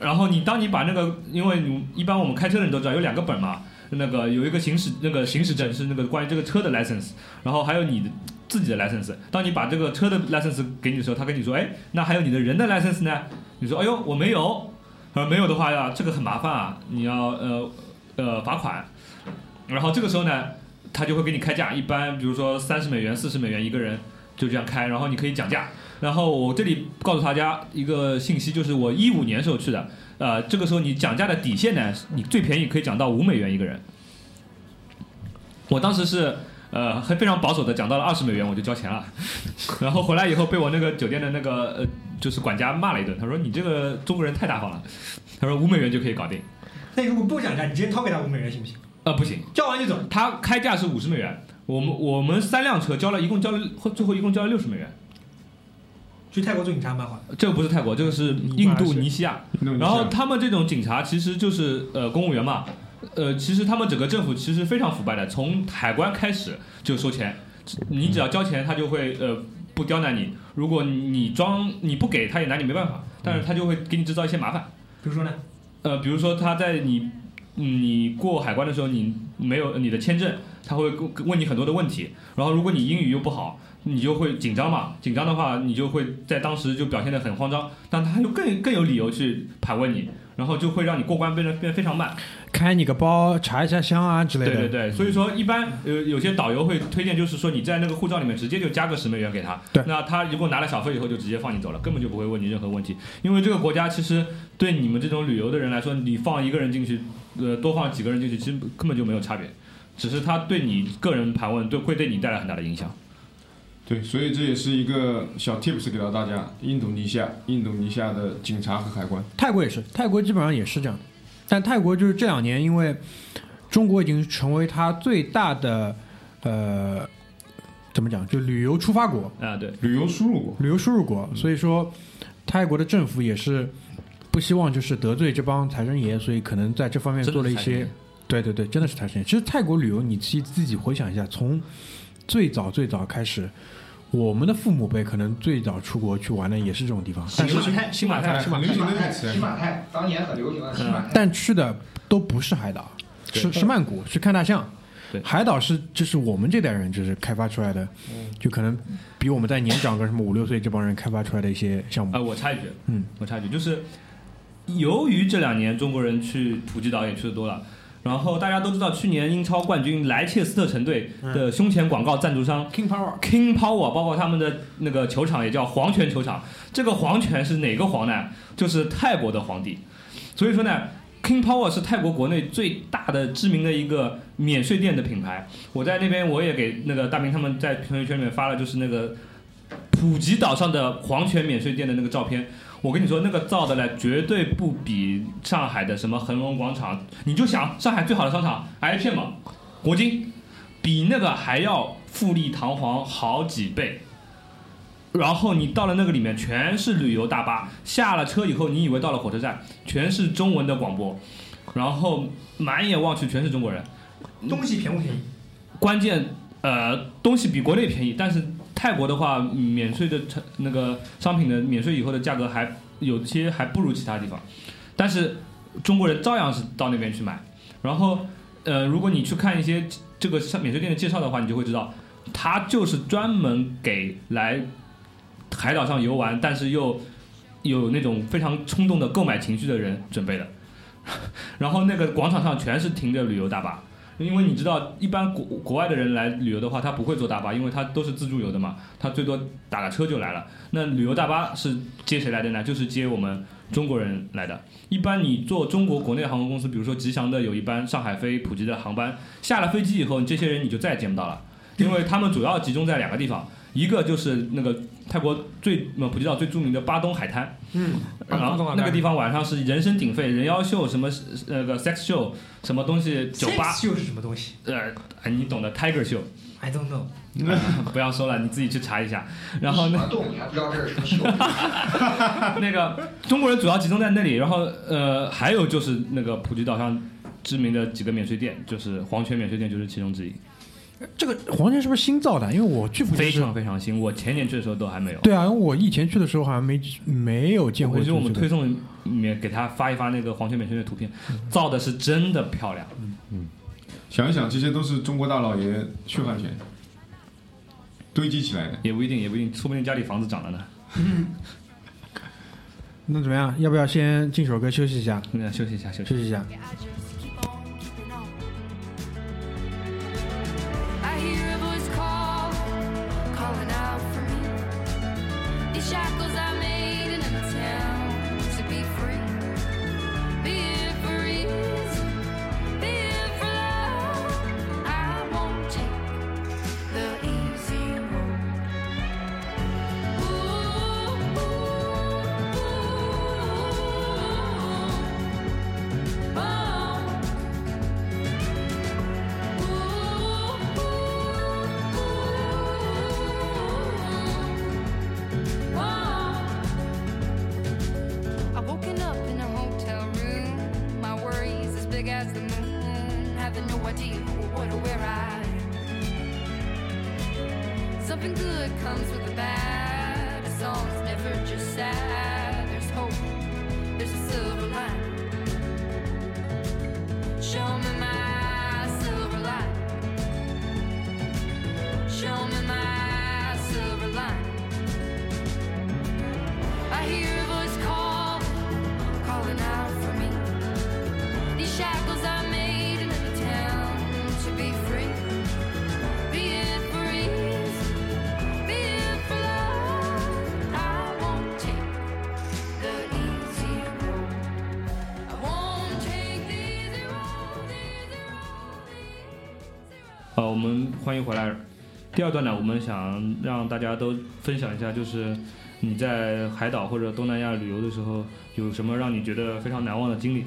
然后你当你把那个，因为你一般我们开车的人都知道有两个本嘛，那个有一个行驶那个行驶证是那个关于这个车的 license，然后还有你的自己的 license。当你把这个车的 license 给你的时候，他跟你说，哎，那还有你的人的 license 呢？你说，哎呦，我没有。他说没有的话呀，这个很麻烦啊，你要呃呃罚款。然后这个时候呢，他就会给你开价，一般比如说三十美元、四十美元一个人就这样开，然后你可以讲价。然后我这里告诉大家一个信息，就是我一五年时候去的，呃，这个时候你讲价的底线呢，你最便宜可以讲到五美元一个人。我当时是呃还非常保守的讲到了二十美元我就交钱了，然后回来以后被我那个酒店的那个呃就是管家骂了一顿，他说你这个中国人太大方了，他说五美元就可以搞定，那如果不讲价，你直接掏给他五美元行不行？呃不行，交完就走。他开价是五十美元，我们我们三辆车交了一共交了最后一共交了六十美元。去泰国做警察蛮好的。这个不是泰国，这个是印度尼西亚。然后他们这种警察其实就是呃公务员嘛，呃，其实他们整个政府其实非常腐败的，从海关开始就收钱，你只要交钱，他就会呃不刁难你。如果你装你不给，他也拿你没办法，但是他就会给你制造一些麻烦。比如说呢，呃，比如说他在你嗯你过海关的时候，你没有你的签证，他会问你很多的问题，然后如果你英语又不好。你就会紧张嘛，紧张的话，你就会在当时就表现得很慌张，但他又更更有理由去盘问你，然后就会让你过关变得变得非常慢。开你个包，查一下箱啊之类的。对对对，所以说一般呃有些导游会推荐，就是说你在那个护照里面直接就加个十美元给他，对那他如果拿了小费以后就直接放你走了，根本就不会问你任何问题，因为这个国家其实对你们这种旅游的人来说，你放一个人进去，呃多放几个人进去，其实根本就没有差别，只是他对你个人盘问对会对你带来很大的影响。对，所以这也是一个小 tips 给到大家。印度尼西亚，印度尼西亚的警察和海关，泰国也是，泰国基本上也是这样。但泰国就是这两年，因为中国已经成为它最大的呃怎么讲，就旅游出发国、啊，对，旅游输入国。旅游输入国，所以说泰国的政府也是不希望就是得罪这帮财神爷，所以可能在这方面做了一些。对对对，真的是财神爷。其实泰国旅游，你自己自己回想一下，从最早最早开始，我们的父母辈可能最早出国去玩的也是这种地方，但是新马泰，新马泰当年很流行的新马泰。但去的都不是海岛，是是曼谷，去看大象。对海岛是就是我们这代人就是开发出来的，就可能比我们在年长个什么五六岁这帮人开发出来的一些项目啊，。我插一句，嗯，我插一句，就是由于这两年中国人去普吉岛也去的多了，然后大家都知道，去年英超冠军莱切斯特城队的胸前广告赞助商 King Power King Power，包括他们的那个球场也叫皇权球场。这个皇权是哪个皇呢？就是泰国的皇帝。所以说呢，King Power 是泰国国内最大的知名的一个免税店的品牌。我在那边我也给那个大明他们在朋友圈里面发了，就是那个普吉岛上的皇权免税店的那个照片。我跟你说，那个造的呢，绝对不比上海的什么恒隆广场。你就想上海最好的商场 i p 嘛，国金，比那个还要富丽堂皇好几倍。然后你到了那个里面，全是旅游大巴，下了车以后，你以为到了火车站，全是中文的广播，然后满眼望去全是中国人。东西便不便宜？关键呃东西比国内便宜，但是泰国的话，免税的成那个商品的免税以后的价格还有些还不如其他地方，但是中国人照样是到那边去买。然后呃，如果你去看一些这个免税店的介绍的话，你就会知道，它就是专门给来海岛上游玩，但是又有那种非常冲动的购买情绪的人准备的。然后那个广场上全是停着旅游大巴，因为你知道，一般国国外的人来旅游的话，他不会坐大巴，因为他都是自助游的嘛，他最多打个车就来了。那旅游大巴是接谁来的呢？就是接我们中国人来的。一般你坐中国国内航空公司，比如说吉祥的有一班上海飞普吉的航班，下了飞机以后，这些人你就再也见不到了，因为他们主要集中在两个地方，一个就是那个泰国最呃普吉岛最著名的巴东海滩，嗯，然后那个地方晚上是人声鼎沸，人妖秀什么那个 sex show 什么东西，酒吧秀是什么东西呃，哎你懂的 Tiger 秀，？I don't know。不要说了，你自己去查一下。然后呢，喜欢动，你还不知道这是什么秀？那个中国人主要集中在那里，然后呃，还有就是那个普吉岛上知名的几个免税店，就是黄泉免税店就是其中之一，这个黄泉是不是新造的？因为我去非常非常新。我前年去的时候都还没有。对啊，因为我以前去的时候好像没没有见过这个。回去我们推送里面给他发一发那个黄泉免税店的图片，造的是真的漂亮。嗯想一想，这些都是中国大老爷血汗钱堆积起来的。也不一定，也不一定，说不定家里房子涨了呢。那怎么样？要不要先进首歌休息一下？那休息一下，休息。休息一下。呃，我们欢迎回来。第二段呢，我们想让大家都分享一下，就是你在海岛或者东南亚旅游的时候，有什么让你觉得非常难忘的经历。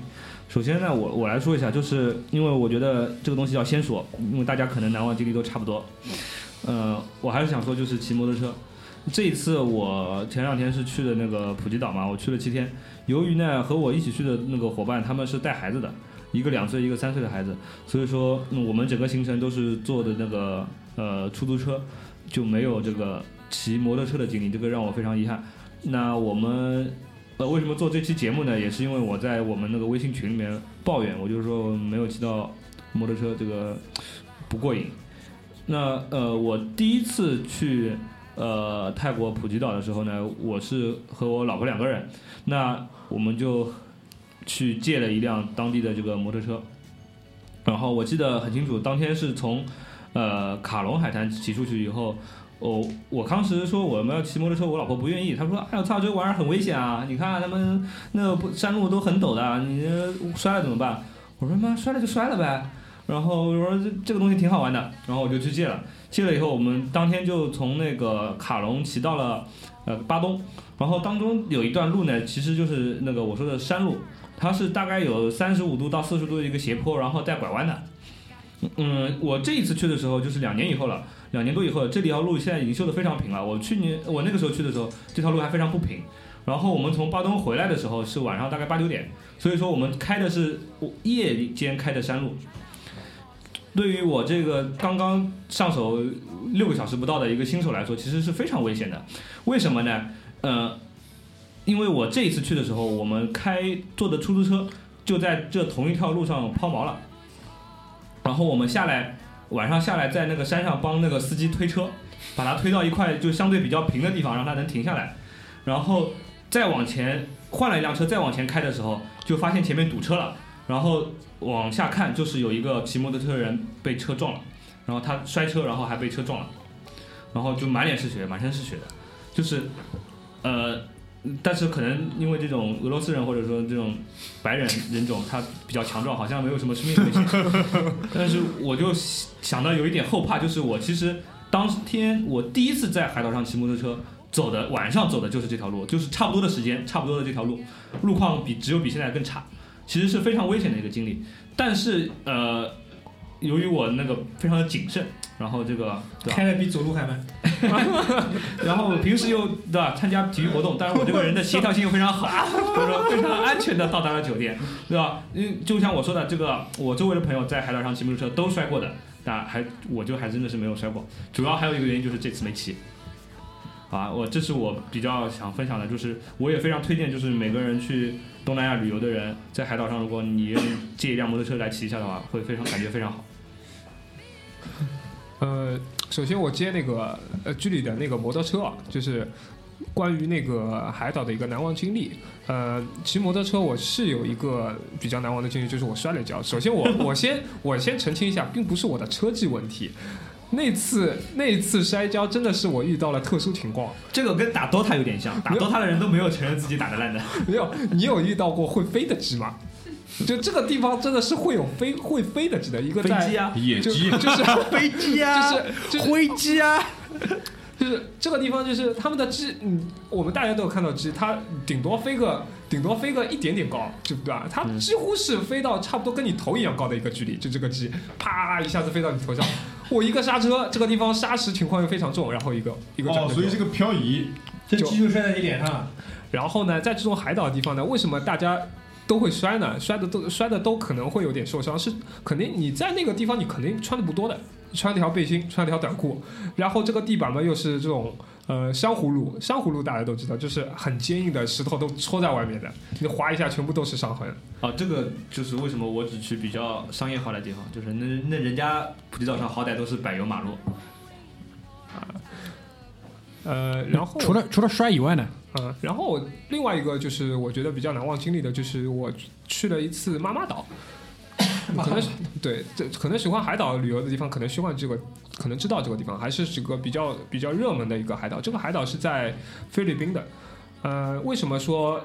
首先呢，我我来说一下，就是因为我觉得这个东西要先说，因为大家可能难忘经历都差不多。呃，我还是想说，就是骑摩托车。这一次我前两天是去的那个普吉岛嘛，我去了七天。由于呢和我一起去的那个伙伴他们是带孩子的，一个两岁一个三岁的孩子，所以说、嗯、我们整个行程都是坐的那个呃出租车，就没有这个骑摩托车的经历，这个让我非常遗憾。那我们呃为什么做这期节目呢？也是因为我在我们那个微信群里面抱怨，我就是说没有骑到摩托车这个不过瘾。那呃我第一次去呃泰国普吉岛的时候呢，我是和我老婆两个人，那我们就去借了一辆当地的这个摩托车，然后我记得很清楚，当天是从呃卡隆海滩骑出去以后，我我当时说我们要骑摩托车，我老婆不愿意，她说：“哎呦操，这玩意儿很危险啊！你看他们那山路都很陡的，你摔了怎么办？”我说：“妈，摔了就摔了呗。”然后我说这这个东西挺好玩的，然后我就去借了。借了以后，我们当天就从那个卡隆骑到了呃巴东，然后当中有一段路呢，其实就是那个我说的山路，它是大概有三十五度到四十度的一个斜坡，然后带拐弯的。嗯，我这一次去的时候就是两年以后了，两年多以后，这条路现在已经修得非常平了。我去年我那个时候去的时候，这条路还非常不平。然后我们从巴东回来的时候是晚上大概八九点，所以说我们开的是夜间开的山路。对于我这个刚刚上手六个小时不到的一个新手来说，其实是非常危险的。为什么呢？呃，因为我这一次去的时候，我们开坐的出租车就在这同一条路上抛锚了，然后我们下来晚上下来在那个山上帮那个司机推车，把他推到一块就相对比较平的地方，让他能停下来，然后再往前换了一辆车，再往前开的时候，就发现前面堵车了。然后往下看，就是有一个骑摩托车的人被车撞了，然后他摔车，然后还被车撞了，然后就满脸是血，满身是血的，就是，呃，但是可能因为这种俄罗斯人或者说这种白人人种，他比较强壮，好像没有什么生命危险，但是我就想到有一点后怕，就是我其实当天我第一次在海岛上骑摩托车。走的晚上走的就是这条路，就是差不多的时间，差不多的这条路，路况比只有比现在更差。其实是非常危险的一个经历，但是呃，由于我那个非常的谨慎，然后这个对？开的比走路还慢。然后平时又对吧？参加体育活动，但是我这个人的协调性又非常好，就是说非常安全的到达了酒店，对吧？嗯，就像我说的，这个我周围的朋友在海岛上骑摩托车都摔过的，但还我就还真的是没有摔过。主要还有一个原因就是这次没骑。啊，我这是我比较想分享的，就是我也非常推荐，就是每个人去东南亚旅游的人，在海岛上，如果你借一辆摩托车来骑一下的话，会非常感觉非常好。呃，首先我接那个呃剧里的那个摩托车啊，就是关于那个海岛的一个难忘经历。呃，骑摩托车我是有一个比较难忘的经历，就是我摔了一跤。首先我 我先我先澄清一下，并不是我的车技问题。那次那次摔跤真的是我遇到了特殊情况，这个跟打 DOTA 有点像，打 DOTA 的人都没有承认自己打的烂的。没有，你有遇到过会飞的鸡吗？就这个地方真的是会有飞会飞的鸡的，一个在飞机啊，就野鸡，就 是 飞机啊，就是就是灰机啊，就是这个地方，就是他们的鸡，嗯，我们大家都有看到鸡，它顶多飞个顶多飞个一点点高，对不对？它几乎是飞到差不多跟你头一样高的一个距离，就这个鸡，啪一下子飞到你头上，我一个刹车，这个地方砂石情况又非常重，然后一个一个哦，所以这个漂移，这鸡就摔在你脸上。了。然后呢，在这种海岛的地方呢，为什么大家都会摔呢，摔的都摔的都可能会有点受伤，是肯定你在那个地方你肯定穿的不多的，穿了条背心，穿了条短裤，然后这个地板嘛又是这种呃珊瑚路，珊瑚路大家都知道，就是很坚硬的石头都戳在外面的，你划一下全部都是伤痕。啊，这个就是为什么我只去比较商业化的地方，就是那那人家普吉岛上好歹都是柏油马路，呃，然后除了除了摔以外呢，嗯，然后另外一个就是我觉得比较难忘经历的，就是我去了一次妈妈岛。可能是对，这可能喜欢海岛旅游的地方，可能喜欢这个，可能知道这个地方，还是这个比较比较热门的一个海岛。这个海岛是在菲律宾的。呃，为什么说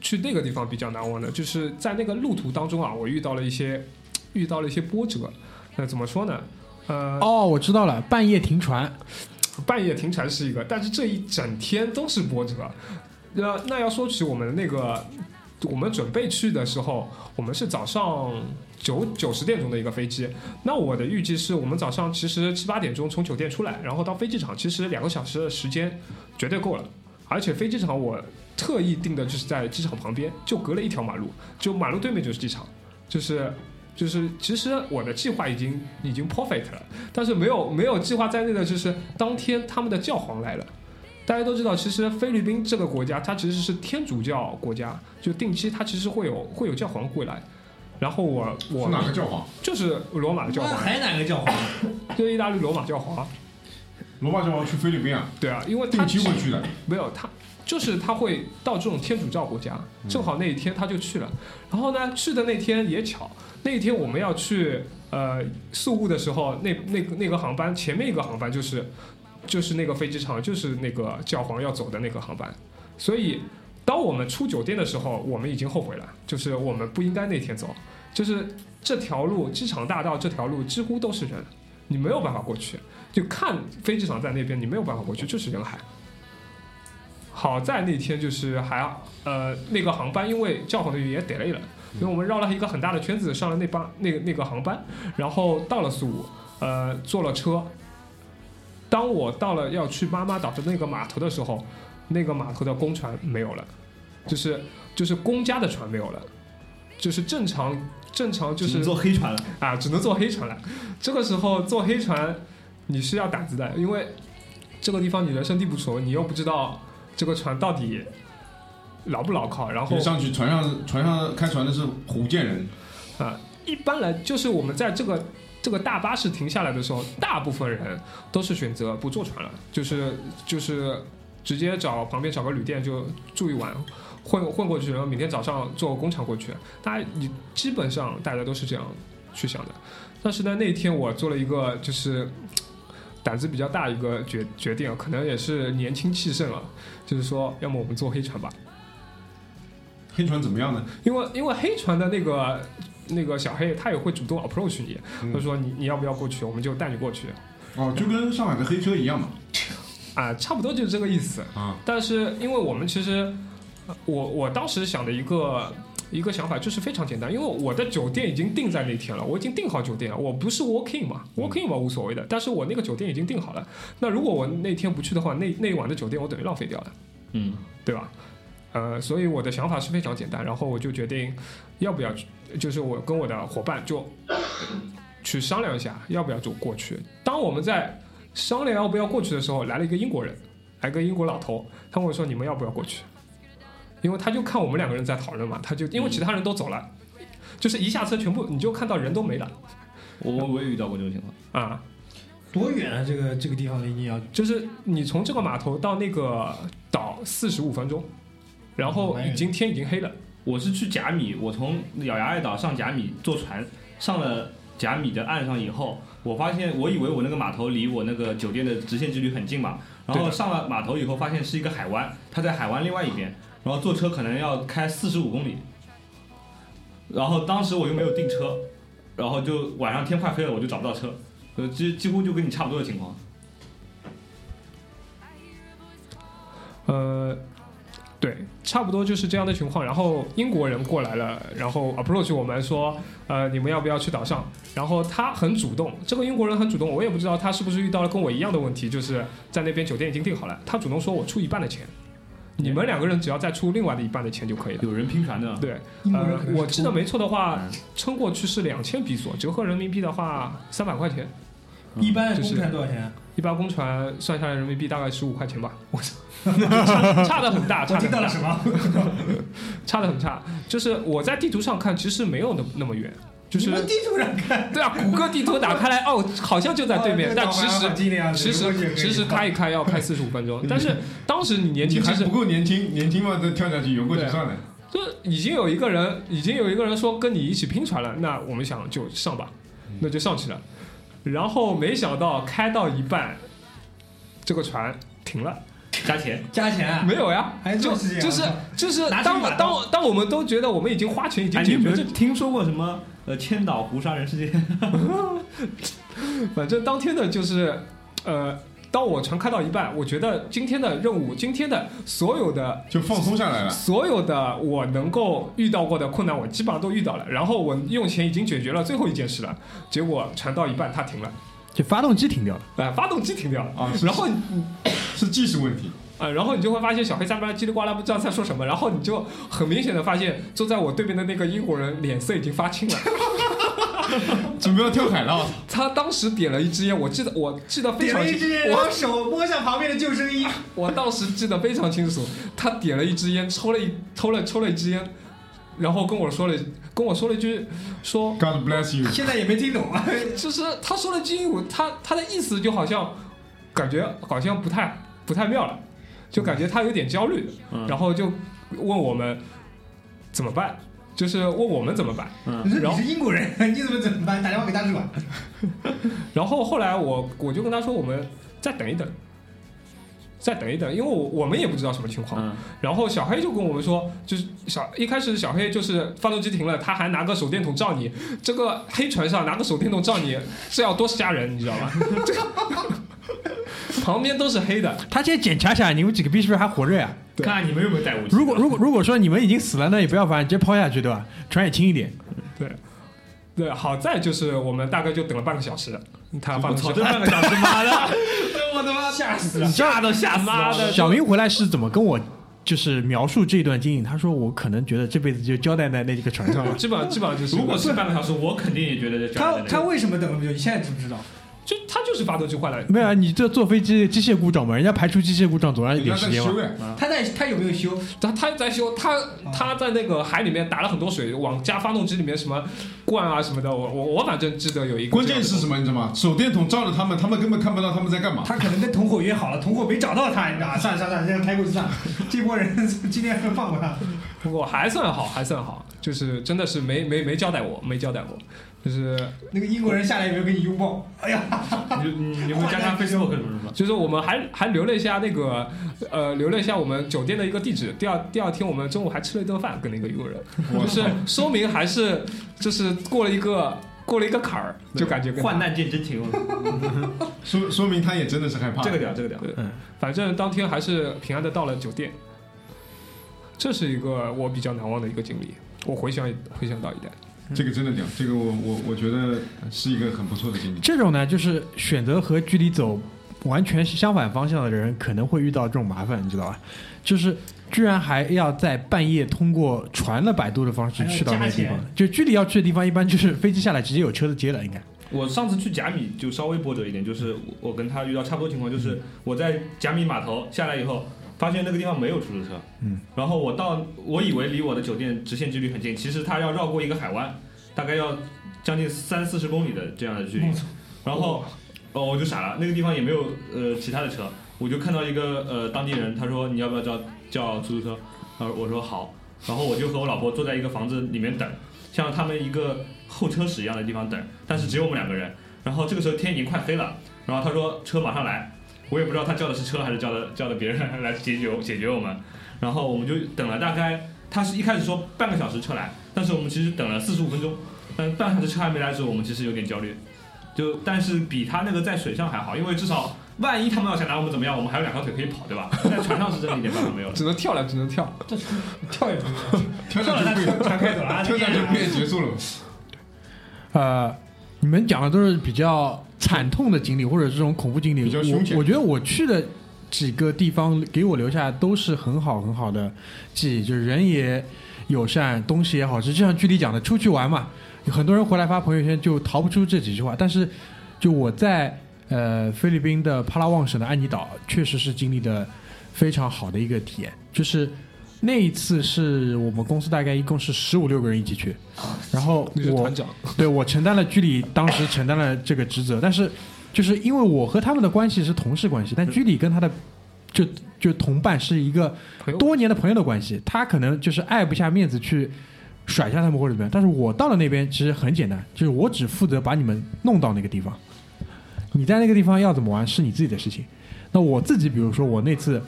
去那个地方比较难忘呢？就是在那个路途当中啊，我遇到了一些遇到了一些波折。那怎么说呢？呃，哦，我知道了，半夜停船，半夜停船是一个，但是这一整天都是波折。那那要说起我们那个，我们准备去的时候，我们是早上九九十点钟的一个飞机。那我的预计是我们早上其实七八点钟从酒店出来，然后到飞机场，其实两个小时的时间绝对够了。而且飞机场我特意定的就是在机场旁边，就隔了一条马路，就马路对面就是机场，就是就是其实我的计划已经已经 perfect 了，但是没有没有计划在内的就是当天他们的教皇来了。大家都知道，其实菲律宾这个国家，它其实是天主教国家，就定期它其实会有会有教皇会来。然后我我是哪个教皇？就是罗马的教皇，还哪个教皇？就是意大利罗马教皇。罗马教皇去菲律宾啊？对啊，因为他定期会去的。没有他，就是他会到这种天主教国家，正好那一天他就去了。然后呢，去的那天也巧，那天我们要去呃宿务的时候，那那那个航班前面一个航班就是就是那个飞机场就是那个教皇要走的那个航班，所以当我们出酒店的时候，我们已经后悔了，就是我们不应该那天走，就是这条路机场大道这条路几乎都是人，你没有办法过去。就看飞机场在那边，你没有办法过去，就是人海。好在那天就是还呃那个航班，因为教皇的原因也 delay 了，因为我们绕了一个很大的圈子上了那班那个那个航班，然后到了苏武，呃坐了车。当我到了要去妈妈岛的那个码头的时候，那个码头的公船没有了，就是就是公家的船没有了，就是正常正常就是坐黑船了。啊，只能坐黑船了。这个时候坐黑船，你是要胆子的，因为这个地方你人生地不熟，你又不知道这个船到底牢不牢靠。然后你上去船上船上开船的是福建人，啊，一般来就是我们在这个这个大巴士停下来的时候，大部分人都是选择不坐船了，就是就是直接找旁边找个旅店就住一晚，混混过去，然后明天早上坐工厂过去。大家你基本上大家都是这样去想的。但是呢，那天我做了一个就是 胆子比较大一个决决定，可能也是年轻气盛了，就是说，要么我们坐黑船吧。黑船怎么样呢？因为因为黑船的那个那个小黑，他也会主动 approach 你，他说你你要不要过去，我们就带你过去哦，就跟上海的黑车一样嘛。啊，差不多就是这个意思。啊，但是因为我们其实，呃我我当时想的一个一个想法就是非常简单，因为我的酒店已经定在那天了，我已经订好酒店了，我不是 walking 嘛，walking 嘛无所谓的，但是我那个酒店已经订好了，那如果我那天不去的话，那那一晚的酒店我等于浪费掉了。嗯，对吧？呃，所以我的想法是非常简单，然后我就决定要不要去，就是我跟我的伙伴就去商量一下要不要走过去。当我们在商量要不要过去的时候，来了一个英国人，来个英国老头，他问我说：“你们要不要过去？”因为他就看我们两个人在讨论嘛，他就因为其他人都走了，就是一下车全部你就看到人都没了我我我也遇到过这种情况。啊，多远啊？这个这个地方离你要就是你从这个码头到那个岛四十五分钟，然后已经天已经黑了。我是去甲米，我从咬牙爱岛上甲米坐船，上了甲米的岸上以后，我发现我以为我那个码头离我那个酒店的直线距离很近嘛，然后上了码头以后发现是一个海湾，它在海湾另外一边，然后坐车可能要开四十五公里，然后当时我又没有订车，然后就晚上天快黑了我就找不到车，呃几几乎就跟你差不多的情况。呃，对，差不多就是这样的情况。然后英国人过来了，然后 approach 我们说，呃，你们要不要去岛上？然后他很主动，这个英国人很主动，我也不知道他是不是遇到了跟我一样的问题，就是在那边酒店已经订好了，他主动说我出一半的钱，你们两个人只要再出另外的一半的钱就可以了。有人拼船的，对，英国人我记得没错的话嗯，撑过去是两千比索，折合人民币的话三百块钱。一般公船多少钱啊？一般公船算下来人民币大概十五块钱吧，我操，差差的很大，差的很大我听到了，什么？差的很差。就是我在地图上看，其实没有那那么远，就是地图上看，对啊，谷歌地图打开来，哦，好像就在对面，哦但其实其实其实开一开要开四十五分钟，但是当时你年你轻，还不够年轻，年轻嘛，再跳下去游过去算了。就已经有一个人，已经有一个人说跟你一起拼船了，那我们想就上吧，那就上去了。然后没想到开到一半，这个船停了，加钱，加钱啊？没有呀，还就做事情啊就是就是当当当我们都觉得我们已经花钱已经哎，你没有解决就，听说过什么呃千岛湖杀人事件？反正当天的就是呃。当我船开到一半，我觉得今天的任务，今天的所有的就放松下来了。所有的我能够遇到过的困难，我基本上都遇到了。然后我用钱已经解决了最后一件事了，结果船到一半它停了，就发动机停掉了。哎、发动机停掉了。啊然后你是技术问题。啊、然后你就会发现小黑在那边叽里呱啦不知道在说什么，然后你就很明显的发现坐在我对面的那个英国人脸色已经发青了。准备要跳海了，他当时点了一支烟，我记得我记得非常清了一支烟，然后手摸向旁边的救生衣，我当时记得非常清楚，他点了一支烟，抽了一抽了抽了一支烟，然后跟我说了跟我说了一句说 God bless you。现在也没听懂啊。就是他说了句英语，他他的意思就好像感觉好像不太不太妙了，就感觉他有点焦虑，嗯然后就问我们怎么办，就是问我们怎么办。嗯你是英国人，你怎么怎么办？打电话给大使馆。然后后来我我就跟他说，我们再等一等，再等一等，因为我我们也不知道什么情况。嗯，然后小黑就跟我们说，就是小一开始小黑就是发动机停了，他还拿个手电筒照你，这个黑船上拿个手电筒照你，这要多吓人，你知道吗？这个旁边都是黑的，他先检查一下你们几个逼是不是还活着呀？对看看你们有没有带武器。如果如果如果说你们已经死了，那也不要烦，直接抛下去，对吧？船也轻一点。对，好在就是我们大概就等了半个小时，他发动机我操，这半个小时，妈的，我他妈吓死了，吓都吓死了。妈的，小明回来是怎么跟我就是描述这段经历？他说我可能觉得这辈子就交代在那几个船上了。基本上基本上就是，如果是半个小时，我肯定也觉得这他他为什么等那么久？你现在知不知道？就他就是发动机坏了，没有啊，你这坐飞机机械故障嘛，人家排除机械故障总要一点时间嘛。他在他有没有修？他他在修，他他在那个海里面打了很多水，往加发动机里面什么灌啊什么的，我我我反正记得有一个。关键是什？么？你知道吗？手电筒照着他们，他们根本看不到他们在干嘛。他可能跟同伙约好了，同伙没找到他，你知道吧？算了算了算了，这样开过去算了。这波人 今天放过他。不过还算好，还算好，就是真的是没没没交代我，没交代我，就是那个英国人下来有没有给你拥抱？哎呀，你你你会加上 Facebook 什么什么？就是我们还还留了一下那个呃留了一下我们酒店的一个地址，第二第二天我们中午还吃了一顿饭，跟那个英国人，就是说明还是就是过了一个过了一个坎儿，就感觉跟患难见真情，说说明他也真的是害怕。这个屌，这个屌。反正当天还是平安的到了酒店，这是一个我比较难忘的一个经历，我回想回想到一代。这个真的屌，这个我我我觉得是一个很不错的经历。这种呢，就是选择和距离走完全相反方向的人，可能会遇到这种麻烦，你知道吧？就是居然还要在半夜通过传了摆渡的方式去到那个地方就距离要去的地方，一般就是飞机下来直接有车子接了，应该。我上次去甲米就稍微波折一点，就是我跟他遇到差不多情况，就是我在甲米码头下来以后，发现那个地方没有出租车，嗯，然后我到我以为离我的酒店直线距离很近，其实它要绕过一个海湾，大概要将近三四十公里的这样的距离，然后哦我就傻了，那个地方也没有呃其他的车，我就看到一个呃当地人，他说你要不要叫叫出租车，然后我说好，然后我就和我老婆坐在一个房子里面等，像他们一个候车室一样的地方等，但是只有我们两个人。然后这个时候天已经快黑了，然后他说车马上来，我也不知道他叫的是车还是叫的叫的别人来解决解决我们。然后我们就等了大概，他是一开始说半个小时车来，但是我们其实等了四十五分钟，但半个小时车还没来的时候，我们其实有点焦虑。就但是比他那个在水上还好，因为至少万一他们要想拿我们怎么样，我们还有两条腿可以跑，对吧？在船上是真的一点办法没有了。只能跳了，只能跳。跳也不行，跳 跳了他下去船开走了啊，跳下去不也结束了吗？呃，你们讲的都是比较惨痛的经历或者这种恐怖经历，我我觉得我去的几个地方给我留下都是很好很好的记忆，就是人也友善，东西也好吃。就像具体讲的，出去玩嘛，很多人回来发朋友圈就逃不出这几句话。但是，就我在呃菲律宾的帕拉旺省的安妮岛，确实是经历的非常好的一个体验。就是那一次是我们公司大概一共是十五六个人一起去，然后我 对我承担了居里当时承担了这个职责，但是就是因为我和他们的关系是同事关系，但居里跟他的就就同伴是一个多年的朋友的关系，他可能就是爱不下面子去甩下他们或者怎么样，但是我到了那边其实很简单，就是我只负责把你们弄到那个地方，你在那个地方要怎么玩是你自己的事情。那我自己，比如说我那次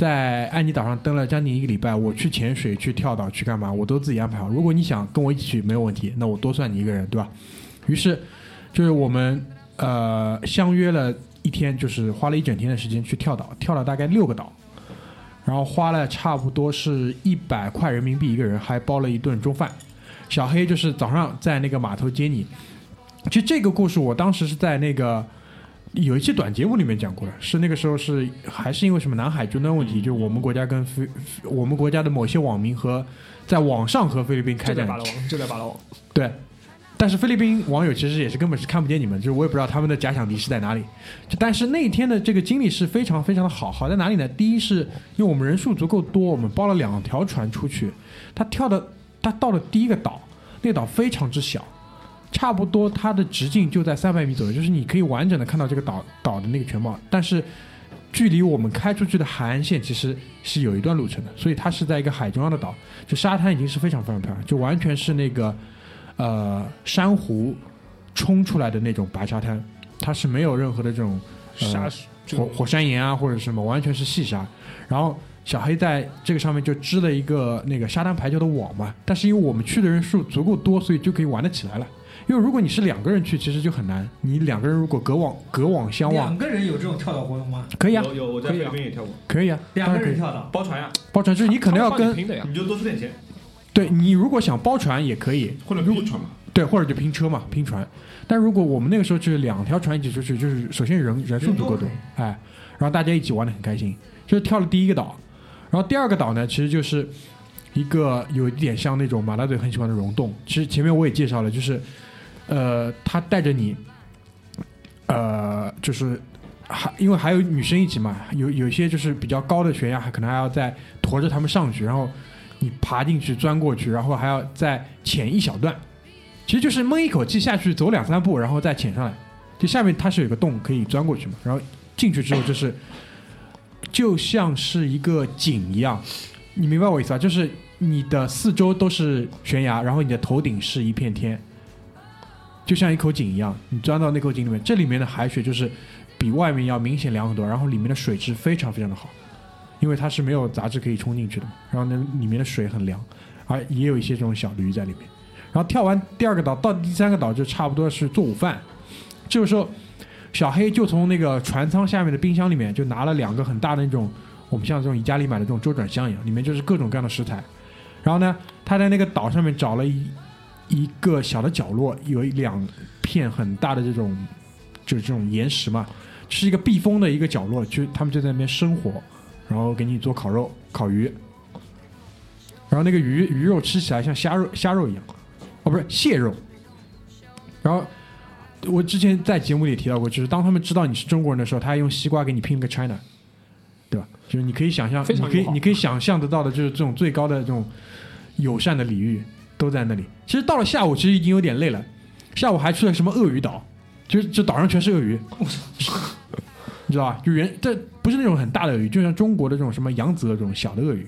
在安妮岛上登了将近一个礼拜，我去潜水、去跳岛、去干嘛，我都自己安排好。如果你想跟我一起去，没有问题，那我多算你一个人，对吧？于是就是我们呃相约了一天，就是花了一整天的时间去跳岛，跳了大概六个岛，然后花了差不多是一百块人民币一个人，还包了一顿中饭。小黑就是早上在那个码头接你。其实这个故事我当时是在那个有一期短节目里面讲过的，是那个时候是还是因为什么南海争端问题，就我们国家跟菲我们国家的某些网民和在网上和菲律宾开战就在巴拉望，就在巴拉望。对，但是菲律宾网友其实也是根本是看不见你们，就是我也不知道他们的假想敌是在哪里。就但是那一天的这个经历是非常非常的好，好在哪里呢？第一是因为我们人数足够多，我们包了两条船出去，他跳的他到了第一个岛，那个岛非常之小。差不多它的直径就在三百米左右，就是你可以完整的看到这个岛岛的那个全貌，但是距离我们开出去的海岸线其实是有一段路程的，所以它是在一个海中央的岛，就沙滩已经是非常非常漂亮，就完全是那个呃珊瑚冲出来的那种白沙滩，它是没有任何的这种呃沙火火山岩啊或者什么，完全是细沙。然后小黑在这个上面就织了一个那个沙滩排球的网嘛，但是因为我们去的人数足够多，所以就可以玩得起来了。因为如果你是两个人去，其实就很难。你两个人如果隔网隔网相望两，个人有这种跳岛活动吗？可以啊，有有，我在菲可以啊律宾也跳过，可以啊，两个。人跳岛，包船呀，包船就是你可能要跟你就多出点钱，对你如果想包船也可以，或者拼船嘛，对，或者就拼车嘛，拼船。但如果我们那个时候就是两条船一起出去，就是首先人人数足够多，哎，然后大家一起玩的很开心，就是跳了第一个岛，然后第二个岛呢，其实就是一个有一点像那种马大嘴很喜欢的溶洞。其实前面我也介绍了，就是呃，他带着你，呃，就是还因为还有女生一起嘛，有有些就是比较高的悬崖，还可能还要再驮着他们上去，然后你爬进去钻过去，然后还要再潜一小段。其实就是闷一口气下去，走两三步，然后再潜上来。就下面它是有个洞可以钻过去嘛，然后进去之后就是就像是一个井一样，你明白我意思吧？就是你的四周都是悬崖，然后你的头顶是一片天，就像一口井一样。你钻到那口井里面，这里面的海水就是比外面要明显凉很多，然后里面的水质非常非常的好，因为它是没有杂质可以冲进去的。然后呢，里面的水很凉，而也有一些这种小鱼在里面。然后跳完第二个岛到第三个岛就差不多是做午饭，这个时候小黑就从那个船舱下面的冰箱里面就拿了两个很大的那种我们像这种宜家里买的这种周转箱一样，里面就是各种各样的食材。然后呢，他在那个岛上面找了一一个小的角落，有一两片很大的这种就是这种岩石嘛，是一个避风的一个角落，就他们就在那边生火，然后给你做烤肉、烤鱼。然后那个鱼鱼肉吃起来像虾肉虾肉一样，哦，不是蟹肉。然后我之前在节目里提到过，就是当他们知道你是中国人的时候，他还用西瓜给你拼了个 China，对吧？就是你可以想象，你可以你可以想象得到的，就是这种最高的这种友善的礼遇都在那里。其实到了下午，其实已经有点累了，下午还去了什么鳄鱼岛，就是这岛上全是鳄鱼，你知道吧？就原这不是那种很大的鳄鱼，就像中国的这种什么扬子鳄这种小的鳄鱼。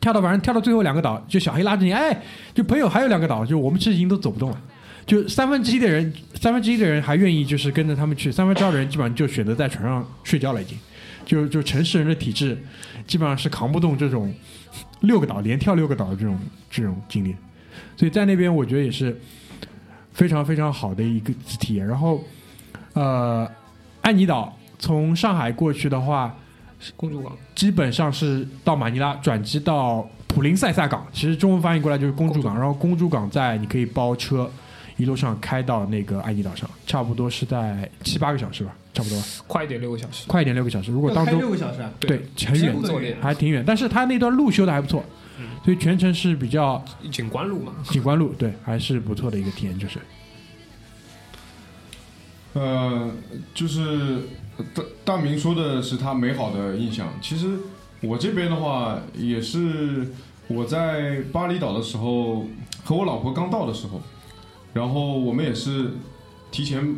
跳到反正跳到最后两个岛，就小黑拉着你，哎，就朋友还有两个岛，就我们其实已经都走不动了，就三分之一的人，三分之一的人还愿意就是跟着他们去，三分之二的人基本上就选择在船上睡觉了，已经，就就城市人的体质基本上是扛不动这种六个岛连跳六个岛的这种这种经历，所以在那边我觉得也是非常非常好的一个体验。然后，呃，安妮岛从上海过去的话，公主港，基本上是到马尼拉转机到普林塞萨港，其实中文翻译过来就是公主港。然后公主港在你可以包车，一路上开到那个爱尼岛上，差不多是在七八个小时吧，差不多快一点六个小时。快一点六个小时。如果当开中六个小时啊，对很远还挺远，但是他那段路修的还不错，所以全程是比较景观路嘛，景观路，对，还是不错的一个体验，就是。呃，就是大大明说的是他美好的印象。其实我这边的话，也是我在巴厘岛的时候，和我老婆刚到的时候，然后我们也是提前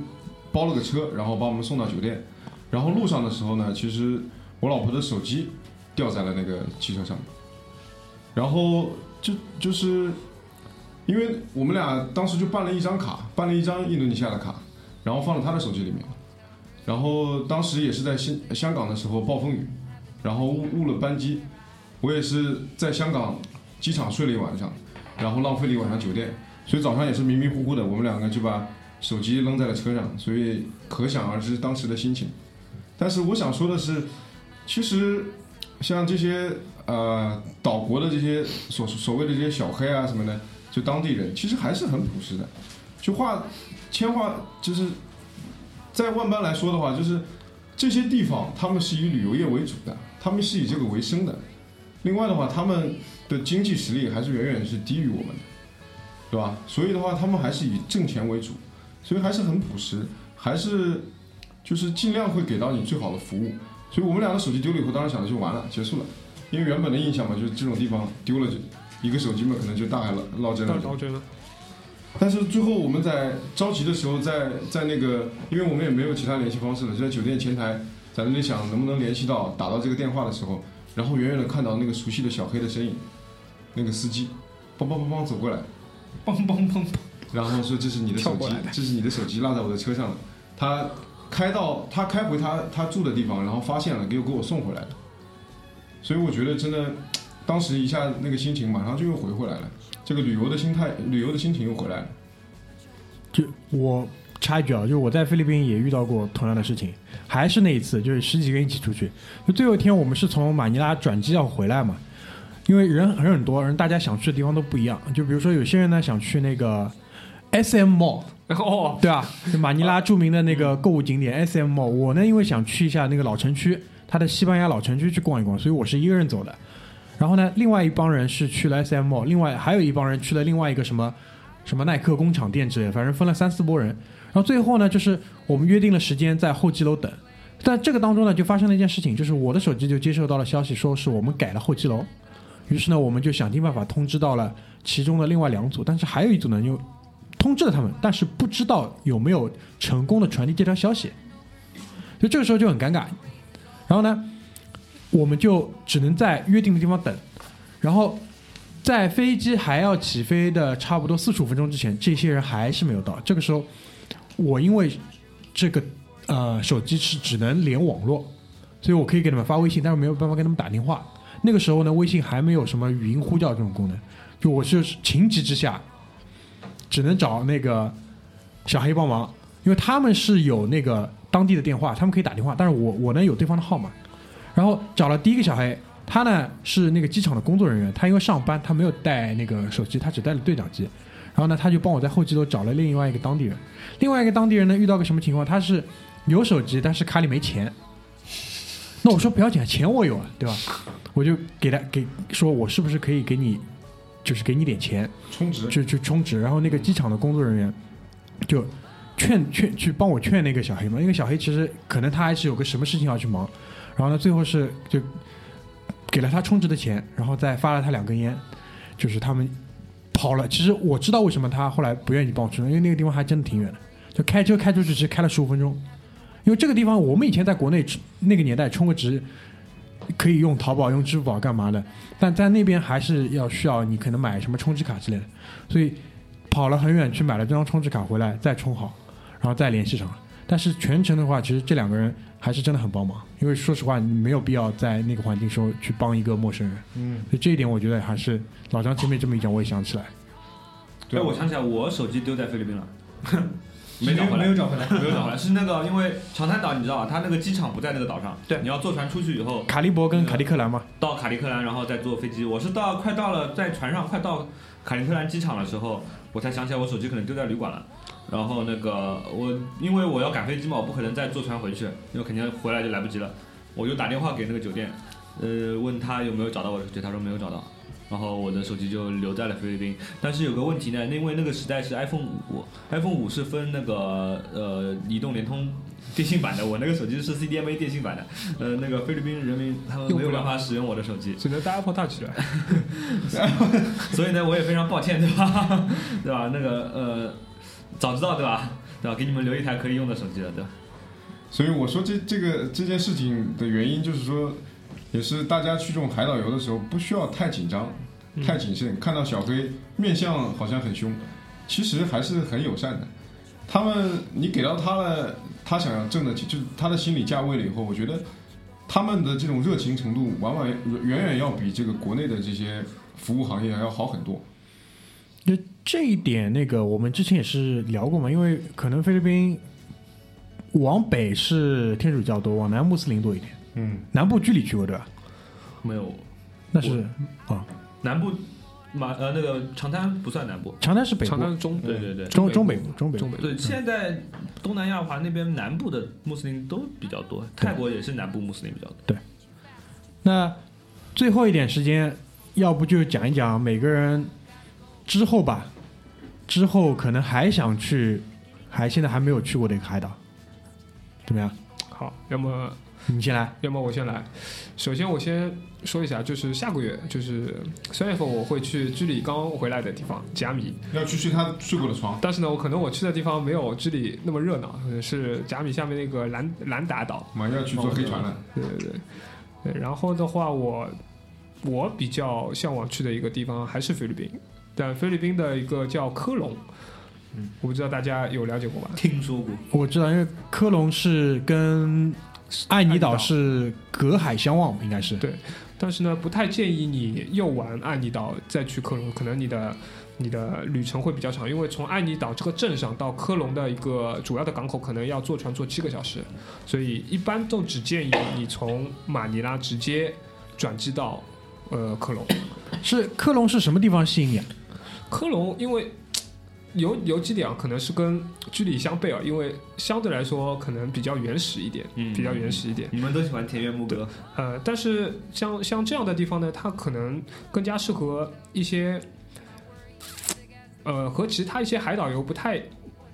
包了个车，然后把我们送到酒店。然后路上的时候呢，其实我老婆的手机掉在了那个汽车上面，然后就就是因为我们俩当时就办了一张卡，办了一张印度尼西亚的卡。然后放到他的手机里面，然后当时也是在香香港的时候暴风雨，然后误误了班机，我也是在香港机场睡了一晚上，然后浪费了一晚上酒店，所以早上也是迷迷糊糊的，我们两个就把手机扔在了车上，所以可想而知当时的心情。但是我想说的是，其实像这些呃岛国的这些所所谓的这些小黑啊什么的，就当地人其实还是很朴实的，就话。千话就是，在万般来说的话，就是这些地方他们是以旅游业为主的，他们是以这个为生的。另外的话，他们的经济实力还是远远是低于我们的，对吧？所以的话，他们还是以挣钱为主，所以还是很朴实，还是就是尽量会给到你最好的服务。所以我们两个手机丢了以后，当时想的就完了，结束了。因为原本的印象嘛，就是这种地方丢了就一个手机嘛，可能就大海捞捞针了。但是最后我们在着急的时候，在在那个，因为我们也没有其他联系方式了，就在酒店前台在那里想能不能联系到打到这个电话的时候，然后远远的看到那个熟悉的小黑的身影，那个司机，梆梆梆梆走过来，梆梆梆梆，然后说这是你的手机这是你的手机落在我的车上了。他开到他开回他他住的地方，然后发现了，给我给我送回来了。所以我觉得真的，当时一下那个心情马上就又回回来了，这个旅游的心态，旅游的心情又回来了。就我插一句啊，就是我在菲律宾也遇到过同样的事情，还是那一次，就是十几个人一起出去。就最后一天，我们是从马尼拉转机要回来嘛，因为人人很多，人大家想去的地方都不一样。就比如说有些人呢想去那个 S M Mall，哦，对啊？就马尼拉著名的那个购物景点 S M Mall，我呢因为想去一下那个老城区，它的西班牙老城区去逛一逛，所以我是一个人走的。然后呢，另外一帮人是去了 S M Mall，另外还有一帮人去了另外一个什么什么耐克工厂店之类的，反正分了三四拨人。然后最后呢，就是我们约定了时间在候机楼等，但这个当中呢，就发生了一件事情，就是我的手机就接收到了消息，说是我们改了候机楼。于是呢，我们就想尽办法通知到了其中的另外两组，但是还有一组呢，又通知了他们，但是不知道有没有成功的传递这条消息，所以这个时候就很尴尬。然后呢，我们就只能在约定的地方等，然后在飞机还要起飞的差不多四十五分钟之前，这些人还是没有到。这个时候，我因为这个呃手机是只能连网络，所以我可以给他们发微信，但是没有办法给他们打电话。那个时候呢，微信还没有什么语音呼叫这种功能，就我是情急之下，只能找那个小黑帮忙，因为他们是有那个当地的电话，他们可以打电话，但是我我呢有对方的号码，然后找了第一个小黑，他呢是那个机场的工作人员，他因为上班他没有带那个手机，他只带了对讲机，然后呢他就帮我在候机楼找了另外一个当地人，另外一个当地人呢遇到个什么情况，他是有手机，但是卡里没钱。那我说不要紧，钱我有啊，对吧？我就给他给说，我是不是可以给你，就是给你点钱，充值，就去充值。然后那个机场的工作人员就劝劝去帮我劝那个小黑嘛，因为小黑其实可能他还是有个什么事情要去忙。然后呢，最后是就给了他充值的钱，然后再发了他两根烟，就是他们跑了。其实我知道为什么他后来不愿意帮我充，因为那个地方还真的挺远的，就开车开出去，其实开了十五分钟。因为这个地方我们以前在国内那个年代充个值。可以用淘宝、用支付宝干嘛的？但在那边还是要需要你可能买什么充值卡之类的，所以跑了很远去买了这张充值卡回来再充好，然后再联系上。但是全程的话，其实这两个人还是真的很帮忙，因为说实话，你没有必要在那个环境时候去帮一个陌生人。嗯，所以这一点我觉得还是老张前面这么一讲，我也想起来。对哎，我想起来，我手机丢在菲律宾了。没找回来没有，找回来。没有找回来，是那个因为长滩岛你知道吧，它那个机场不在那个岛上，对你要坐船出去以后卡利伯跟卡利克兰嘛，到卡利克兰，然后再坐飞机。我是到快到了在船上快到卡利克兰机场的时候，我才想起来我手机可能丢在旅馆了。然后那个我因为我要赶飞机嘛，我不可能再坐船回去，因为肯定回来就来不及了。我就打电话给那个酒店，呃，问他有没有找到我的手机，他说没有找到。然后我的手机就留在了菲律宾，但是有个问题呢，因为那个时代是 iPhone 五，iPhone 五是分那个呃移动、联通、电信版的，我那个手机是 CDMA 电信版的，呃，那个菲律宾人民他们没有办法使用我的手机，只能带 Apple Touch 了。所以呢，我也非常抱歉，对吧？对吧？那个呃，早知道对吧？对吧？给你们留一台可以用的手机了，对吧？所以我说这这个这件事情的原因就是说，也是大家去这种海岛游的时候不需要太紧张、太谨慎。看到小黑面相好像很凶，其实还是很友善的。他们你给到他了，他想要挣的钱，就是他的心理价位了以后，我觉得他们的这种热情程度，往往远远要比这个国内的这些服务行业还要好很多。就这一点，那个我们之前也是聊过嘛，因为可能菲律宾往北是天主教多，往南穆斯林多一点。嗯，南部居里去过对吧？没有，那是啊，南部马呃那个长滩不算南部，长滩是北部，长滩中对对对。中中北部，中北中。北对，现在东南亚的话，那边南部的穆斯林都比较多，泰国也是南部穆斯林比较多。对那最后一点时间，要不就讲一讲每个人之后吧，之后可能还想去，还现在还没有去过的一个海岛，怎么样？好，要么你先来。要么我先来。首先我先说一下，就是下个月，就是三月份我会去居里刚回来的地方甲米，要去睡他睡过的床。但是呢，我可能我去的地方没有居里那么热闹，呃是甲米下面那个兰兰达岛。马上要去坐黑船了，对对对，对，然后的话，我我比较向往去的一个地方还是菲律宾，但菲律宾的一个叫科隆，嗯，我不知道大家有了解过吧？听说过，我知道，因为科隆是跟爱尼岛是隔海相望，应该是。对但是呢，不太建议你又玩爱尼岛再去科隆，可能你的你的旅程会比较长，因为从爱尼岛这个镇上到科隆的一个主要的港口，可能要坐船坐七个小时，所以一般都只建议你从马尼拉直接转机到呃科隆。是科隆是什么地方吸引你啊？科隆因为有有几点啊，可能是跟居里相悖啊，因为相对来说可能比较原始一点，嗯比较原始一点。你们都喜欢田园牧歌，呃，但是像像这样的地方呢，它可能更加适合一些，呃，和其他一些海岛游不太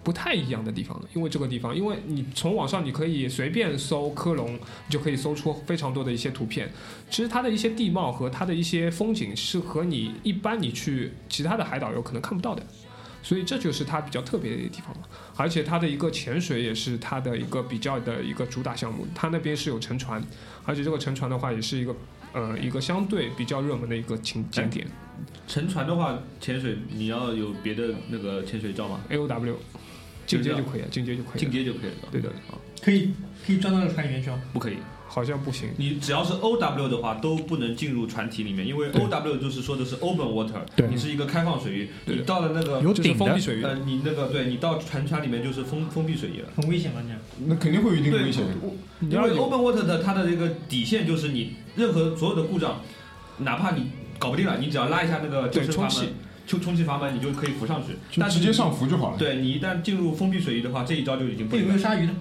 不太一样的地方的。因为这个地方，因为你从网上你可以随便搜科隆，你就可以搜出非常多的一些图片。其实它的一些地貌和它的一些风景是和你一般你去其他的海岛游可能看不到的。所以这就是它比较特别的一个地方了，而且它的一个潜水也是它的一个比较的一个主打项目，它那边是有沉船，而且这个沉船的话也是一个呃一个相对比较热门的一个景景点。沉船的话，潜水你要有别的那个潜水照吗？，A O W，进阶就可以了，进阶就可以了，进阶就可以了。对的，可以可以钻到那个船里面去吗？不可以，好像不行，你只要是 O W 的话，都不能进入船体里面，因为 O W 就是说的是 open water，你是一个开放水域，你到了那个有顶的封闭，水域，呃，你那个对你到船船里面就是封封闭水域了。很危险吗？这样？那肯定会有一定的危险。因为 open water 的它的这个底线就是你任何所有的故障，哪怕你搞不定了，你只要拉一下那个救对充气生阀门，就充气阀门，你就可以浮上去。但直接上浮就好了。对你一旦进入封闭水域的话，这一招就已经不这有灵了，没有鲨鱼呢？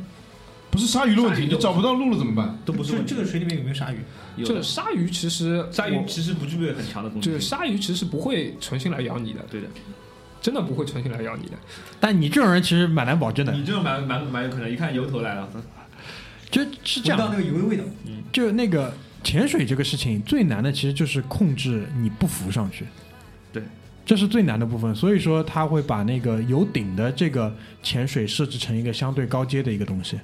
不是鲨鱼的问题，你找不到路了怎么办？都不是问这。个水里面有没有鲨鱼？这有的鲨鱼其实鲨鱼其实不具备很强的攻击就是。鲨鱼其实不会存心来咬你的，对的，真的不会存心来咬你的。但你这种人其实蛮难保证的。你这种蛮蛮蛮有可能，一看油头来了。就是这样，闻到那个油的味道。就那个潜水这个事情最难的其实就是控制你不浮上去。对。这是最难的部分，所以说他会把那个有顶的这个潜水设置成一个相对高阶的一个东西。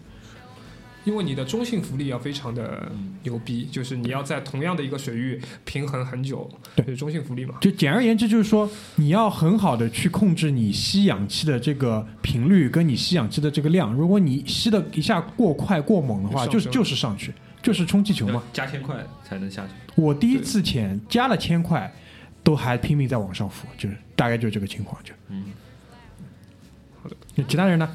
因为你的中性浮力要非常的嗯牛逼，就是你要在同样的一个水域平衡很久，对就是中性浮力嘛。就简而言之，就是说你要很好的去控制你吸氧气的这个频率跟你吸氧气的这个量。如果你吸的一下过快过猛的话，就是就是上去，就是充气球嘛。加千块才能下去。我第一次潜加了千块，都还拼命在往上浮，就是大概就是这个情况。就嗯，那其他人呢？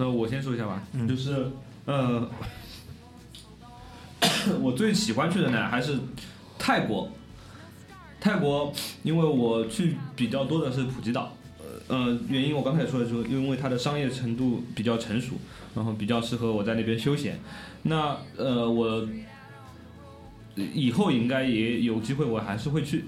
那我先说一下吧，嗯就是呃，我最喜欢去的呢还是泰国。泰国，因为我去比较多的是普吉岛，呃，原因我刚才也说了就是因为它的商业程度比较成熟，然后比较适合我在那边休闲。那呃，我以后应该也有机会，我还是会去。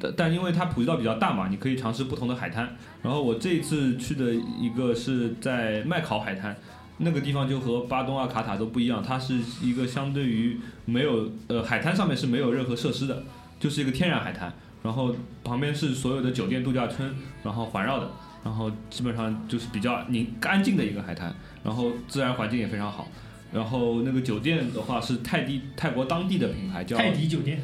但但因为它普吉岛比较大嘛，你可以尝试不同的海滩。然后我这一次去的一个是在麦考海滩，那个地方就和巴东啊、卡塔都不一样，它是一个相对于没有呃海滩上面是没有任何设施的，就是一个天然海滩。然后旁边是所有的酒店度假村，然后环绕的，然后基本上就是比较宁干净的一个海滩，然后自然环境也非常好。然后那个酒店的话是泰迪泰国当地的品牌叫泰迪酒店，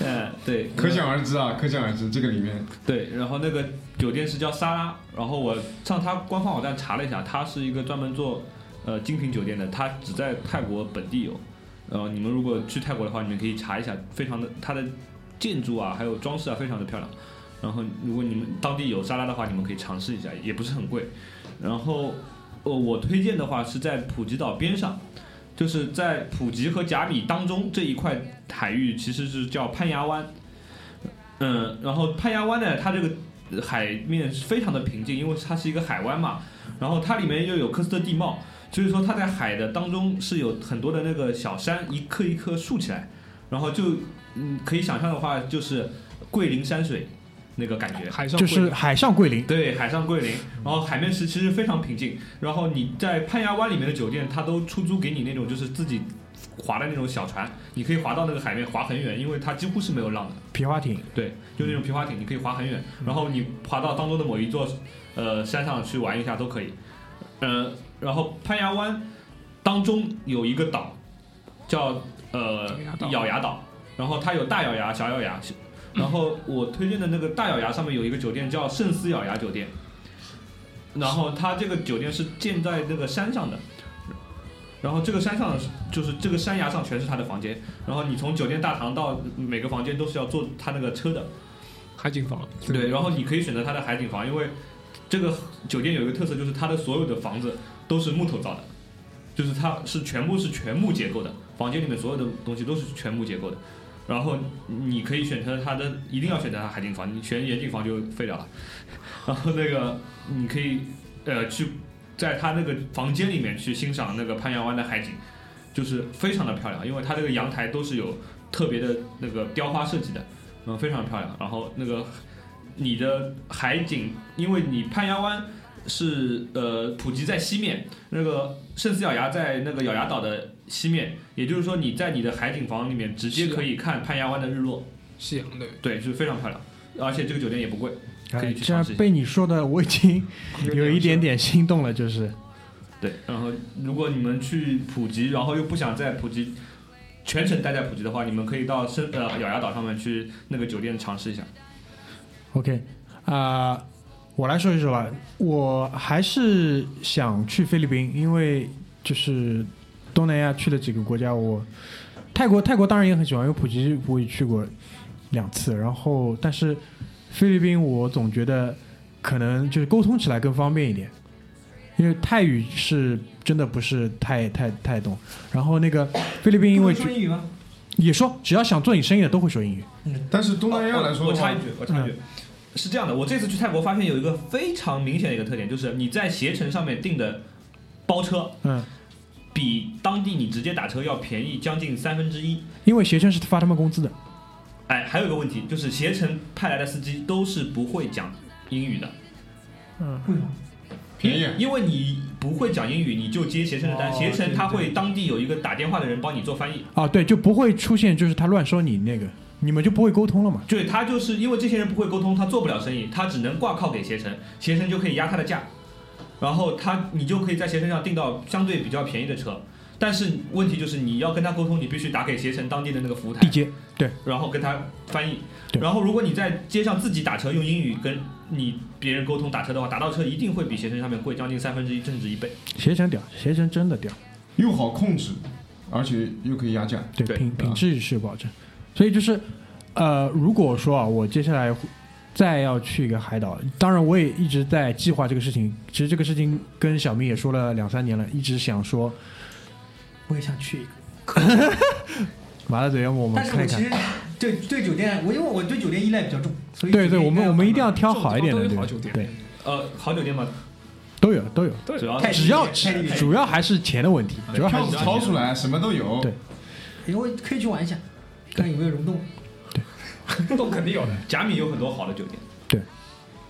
嗯 对，可想而知啊，可想而知，这个里面对，然后那个酒店是叫沙拉，然后我上它官方网站查了一下，它是一个专门做呃精品酒店的，它只在泰国本地有。呃，你们如果去泰国的话，你们可以查一下，非常的它的建筑啊，还有装饰啊，非常的漂亮。然后如果你们当地有沙拉的话，你们可以尝试一下，也不是很贵。然后呃，我推荐的话是在普吉岛边上，就是在普吉和甲米当中这一块海域，其实是叫攀牙湾。嗯，然后攀牙湾呢，它这个海面是非常的平静，因为它是一个海湾嘛，然后它里面又有科斯特地貌，所以说它在海的当中是有很多的那个小山，一颗一颗竖起来，然后就嗯可以想象的话，就是桂林山水那个感觉。海上就是海上桂林，对，海上桂林，然后海面是其实非常平静，然后你在攀崖湾里面的酒店，它都出租给你那种就是自己划的那种小船，你可以划到那个海面划很远，因为它几乎是没有浪的。皮划艇，对，就那种皮划艇，你可以划很远，然后你划到当中的某一座呃山上去玩一下都可以。呃，然后攀崖湾当中有一个岛叫呃咬牙岛咬牙岛，然后它有大咬牙、小咬牙。然后我推荐的那个大咬牙上面有一个酒店叫圣斯咬牙酒店，然后它这个酒店是建在那个山上的，然后这个山上就是这个山崖上全是他的房间，然后你从酒店大堂到每个房间都是要坐他那个车的，海景房，对，然后你可以选择它的海景房，因为这个酒店有一个特色，就是它的所有的房子都是木头造的，就是它是全部是全木结构的，房间里面所有的东西都是全木结构的。然后你可以选择它的，一定要选择它海景房，你选远景房就废掉了。然后那个你可以呃去在它那个房间里面去欣赏那个攀牙湾的海景，就是非常的漂亮，因为它这个阳台都是有特别的那个雕花设计的，嗯，非常漂亮。然后那个你的海景，因为你攀牙湾是呃普吉在西面，那个圣斯咬牙在那个咬牙岛的西面，也就是说你在你的海景房里面直接可以看攀牙湾的日落，夕阳对，对，是非常漂亮，而且这个酒店也不贵，可哎，以去尝试被你说的，我已经有一点点心动了，就是。对，然后如果你们去普吉，然后又不想在普吉全程待在普吉的话，你们可以到深呃咬牙岛上面去那个酒店尝试一下。OK 啊、我来说一说吧，我还是想去菲律宾，因为就是东南亚去了几个国家，我泰国泰国当然也很喜欢，因为普吉我也去过两次，然后但是菲律宾我总觉得可能就是沟通起来更方便一点，因为泰语是真的不是太太太懂，然后那个菲律宾因为说英语吗？也说只要想做你生意的都会说英语，嗯。但是东南亚来说我插一，句，我插一句，是这样的，我这次去泰国发现有一个非常明显的一个特点，就是你在携程上面订的包车，嗯，比当地你直接打车要便宜将近三分之一。因为携程是发他们工资的。哎，还有一个问题就是携程派来的司机都是不会讲英语的，嗯，为什么？便宜因为你不会讲英语，你就接携程的单，哦携程他会当地有一个打电话的人帮你做翻译。啊，对，就不会出现就是他乱说你那个，你们就不会沟通了嘛。对他就是因为这些人不会沟通，他做不了生意，他只能挂靠给携程，携程就可以压他的价，然后他你就可以在携程上订到相对比较便宜的车。但是问题就是你要跟他沟通，你必须打给携程当地的那个服务台地，接，对，然后跟他翻译。对然后如果你在街上自己打车用英语跟你别人沟通打车的话，打到车一定会比携程上面贵将近三分之一甚至一倍。携程屌，携程真的屌，又好控制，而且又可以压价。对，对品对品质是有保证。所以就是，呃，如果说啊，我接下来再要去一个海岛。当然，我也一直在计划这个事情。其实这个事情跟小明也说了两三年了，一直想说我也想去一个，马大嘴，要么我们看一看。但是我其实对对酒店，我因为我对酒店依赖比较重，所以对对，我们我们一定要挑好一点的，好酒店对，呃，好酒店嘛，都有都有，对主要太只要主要还是钱的问题，主要还是钱掏出来，什么都有。对因为可以去玩一下，看有没有溶洞。洞肯定有的。甲米有很多好的酒店，对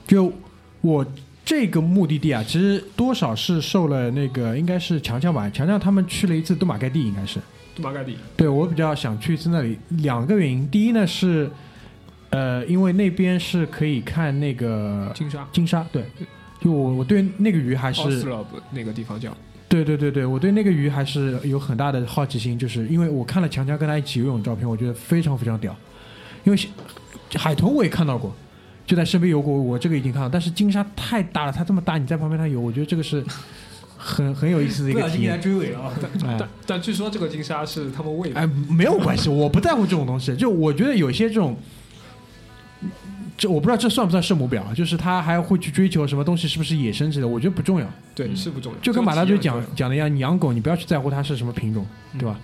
就我这个目的地啊，其实多少是受了那个应该是强强吧，强强他们去了一次杜马盖地，应该是。杜马盖地，对我比较想去一次那里，两个原因。第一呢是，呃，因为那边是可以看那个金沙，金沙，对，就我我对那个鱼还是，那个地方叫。对对对对，我对那个鱼还是有很大的好奇心，就是因为我看了强强跟他一起游泳的照片，我觉得非常非常屌。因为海豚我也看到过，就在身边游过，我这个已经看到，但是金鲨太大了，它这么大，你在旁边它游，我觉得这个是很很有意思的一不小心给他个体验。追尾了啊！哎但但据说这个金鲨是他们喂的。哎，没有关系，我不在乎这种东西。就我觉得有些这种，这我不知道这算不算圣母婊，就是他还会去追求什么东西是不是野生之类的，我觉得不重要。对，是不重要。就跟马大嘴讲讲的一样，你养狗你不要去在乎它是什么品种，嗯对吧？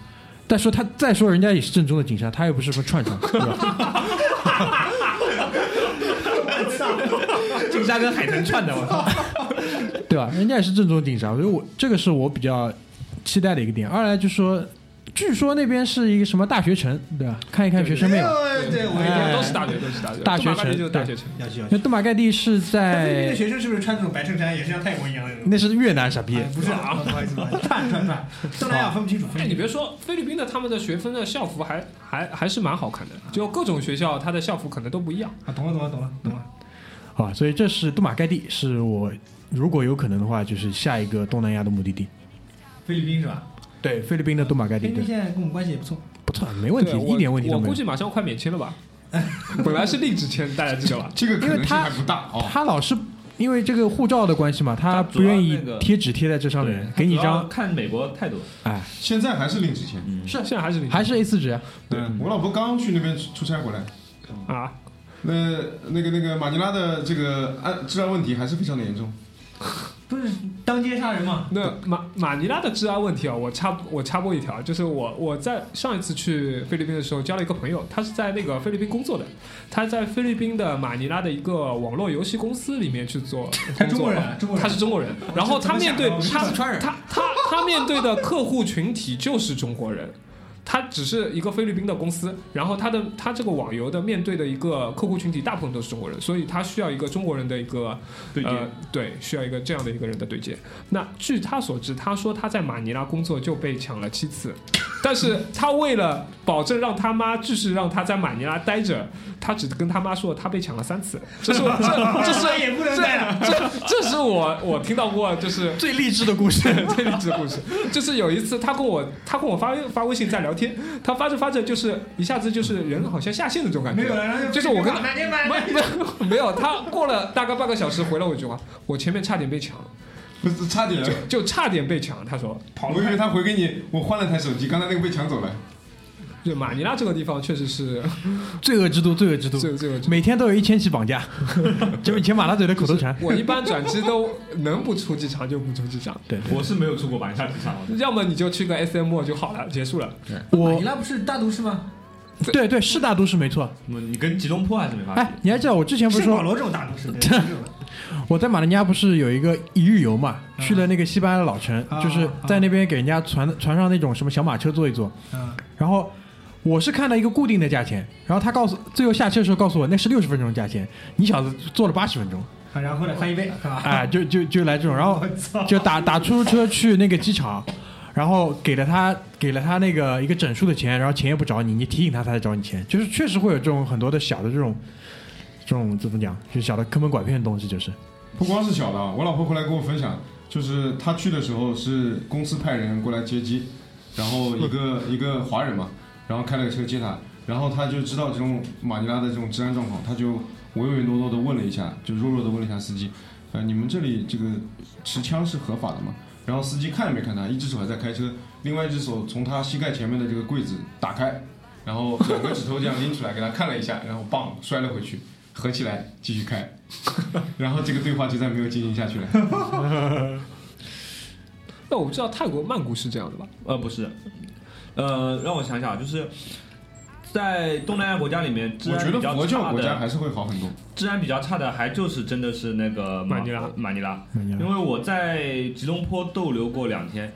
再说他再说人家也是正宗的警察，他又不是什么串串，对吧？金沙跟海豚串的，我操！对吧？人家也是正宗的景山，所以我这个是我比较期待的一个点。二来就是说，据说那边是一个什么大学城，对吧？看一看学生妹嘛。对对，我哎都是大学，都是大学。大学城杜马盖地就是大学城。要去要去。那杜马盖地是那菲律宾的学生是不是穿那种白衬衫，也是像泰国一样的那种？那是越南傻逼哎，不是啊，不好意思，不好意思，串串串，东南亚分不清楚。分哎，你别说，菲律宾的他们的学分的校服还还还是蛮好看的，就各种学校它的校服可能都不一样。啊，懂了懂了懂了懂了。啊，所以这是杜马盖地，是我如果有可能的话，就是下一个东南亚的目的地。菲律宾是吧？对，菲律宾的杜马盖地，对，菲律宾现在跟我们关系也不错。不错，没问题对，一点问题都没有我估。计马上快免签了吧？本来是励志签，大家记得吧？这个可能性因为他还不大哦。他老是因为这个护照的关系嘛，他不愿意贴纸贴在这上面，给你一张，看美国态度，哎，现在还是令之前。是现在还是领还是 A 四纸啊。嗯，我老婆刚去那边出出差回来，啊？那那个那个马尼拉的这个安治安问题还是非常的严重。不是当街杀人吗？那马马尼拉的治安问题啊，我插我插播一条，就是我我在上一次去菲律宾的时候交了一个朋友，他是在那个菲律宾工作的，他在菲律宾的马尼拉的一个网络游戏公司里面去做他中国人啊中国人他是中国人，然后他面对他他他他面对的客户群体就是中国人。他只是一个菲律宾的公司，然后他的他这个网游的面对的一个客户群体大部分都是中国人，所以他需要一个中国人的一个对接呃，对，需要一个这样的一个人的对接。那据他所知，他说他在马尼拉工作就被抢了七次，但是他为了保证让他妈继续让他在马尼拉待着，他只跟他妈说他被抢了三次。这是我这这是也不能待了。这这是我我听到过就是最励志的故事，最励志的故事，就是有一次他跟我他跟我发发微信在聊天，他发着发着就是一下子就是人好像下线的这种感觉，没有了，然后就是我跟他没没有没有，他过了大概半个小时回了我一句话，我前面差点被抢了，不是差点，就差点被抢。他说跑我以为他回给你，我换了台手机，刚才那个被抢走了。就马尼拉这个地方确实是 罪恶之都，罪恶之都，罪恶之都。每天都有一千起绑架，就以前马大嘴的口头禅。我一般转机都能不出机场就不出机场，对，我是没有出过马尼拉机场。要么你就去个 SM 就好了，结束了。马我尼拉不是大都市吗？对对是大都市没错。嗯你跟吉隆坡还是没法比。哎，你还记得我之前不是说圣保罗这种大都市，我在马尼拉不是有一个一日游嘛，去了那个西班牙的老城，啊就是在那边给人家传传上那种什么小马车坐一坐，嗯，然后我是看到一个固定的价钱，然后他告诉最后下车的时候告诉我那是六十分钟的价钱，你小子坐了八十分钟，啊然后呢翻一倍是吧？哎，就就就来这种，然后，就打打出租车去那个机场，然后给了他给了他那个一个整数的钱，然后钱也不找你，你提醒他他才找你钱，就是确实会有这种很多的小的这种这种怎么讲，就小的坑蒙拐骗的东西，就是。不光是小的啊，我老婆回来跟我分享，就是她去的时候是公司派人过来接机，然后一个 一个华人嘛，然后开了个车接他，然后他就知道这种马尼拉的这种治安状况，他就唯唯诺诺的问了一下，就弱弱的问了一下司机，呃，你们这里这个持枪是合法的吗？然后司机看也没看他，一只手还在开车，另外一只手从他膝盖前面的这个柜子打开，然后两个指头这样拎出来给他看了一下，然后棒摔了回去。合起来继续开，然后这个对话就再没有进行下去了。那我不知道泰国曼谷是这样的吧？呃，不是，呃，让我想想，就是在东南亚国家里面，治我觉得安比较佛教差的，国家还是会好很多。治安比较差的，还就是真的是那个马马尼拉马尼拉，尼拉因为我在吉隆坡逗留过两天，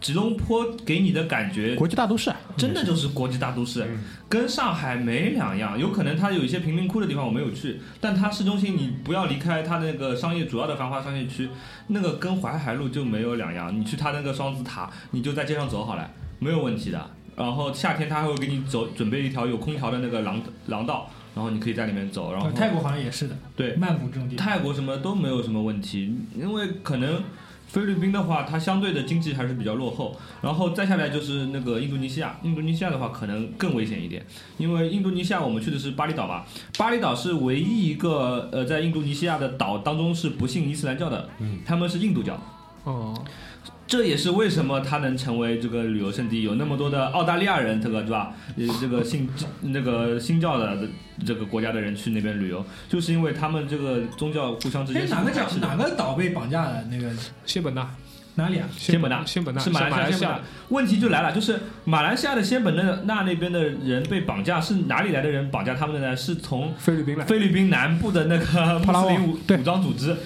吉隆坡给你的感觉国际大都市啊，真的就是国际大都市，嗯跟上海没两样。有可能它有一些贫民窟的地方我没有去，但它市中心你不要离开它那个商业主要的繁华商业区，那个跟淮海路就没有两样。你去它那个双子塔，你就在街上走好了，没有问题的。然后夏天他还会给你走准备一条有空调的那个廊廊道，然后你可以在里面走。然后泰国好像也是的，对曼谷这种地方，泰国什么都没有什么问题，因为可能菲律宾的话，它相对的经济还是比较落后，然后再下来就是那个印度尼西亚，印度尼西亚的话可能更危险一点，因为印度尼西亚我们去的是巴厘岛嘛，巴厘岛是唯一一个呃在印度尼西亚的岛当中是不信伊斯兰教的，嗯，他们是印度教。哦，这也是为什么它能成为这个旅游胜地，有那么多的澳大利亚人，这个对吧？呃，这个信那个新教的这个国家的人去那边旅游，就是因为他们这个宗教互相之间哪个不排斥的讲哪个岛被绑架的？那个仙本那，哪里啊？仙本那仙本那是马来西亚西亚。问题就来了，就是马来西亚的仙本那那那边的人被绑架，是哪里来的人绑架他们的呢？是从菲律宾来，菲律宾南部的那个穆斯林武武装组织，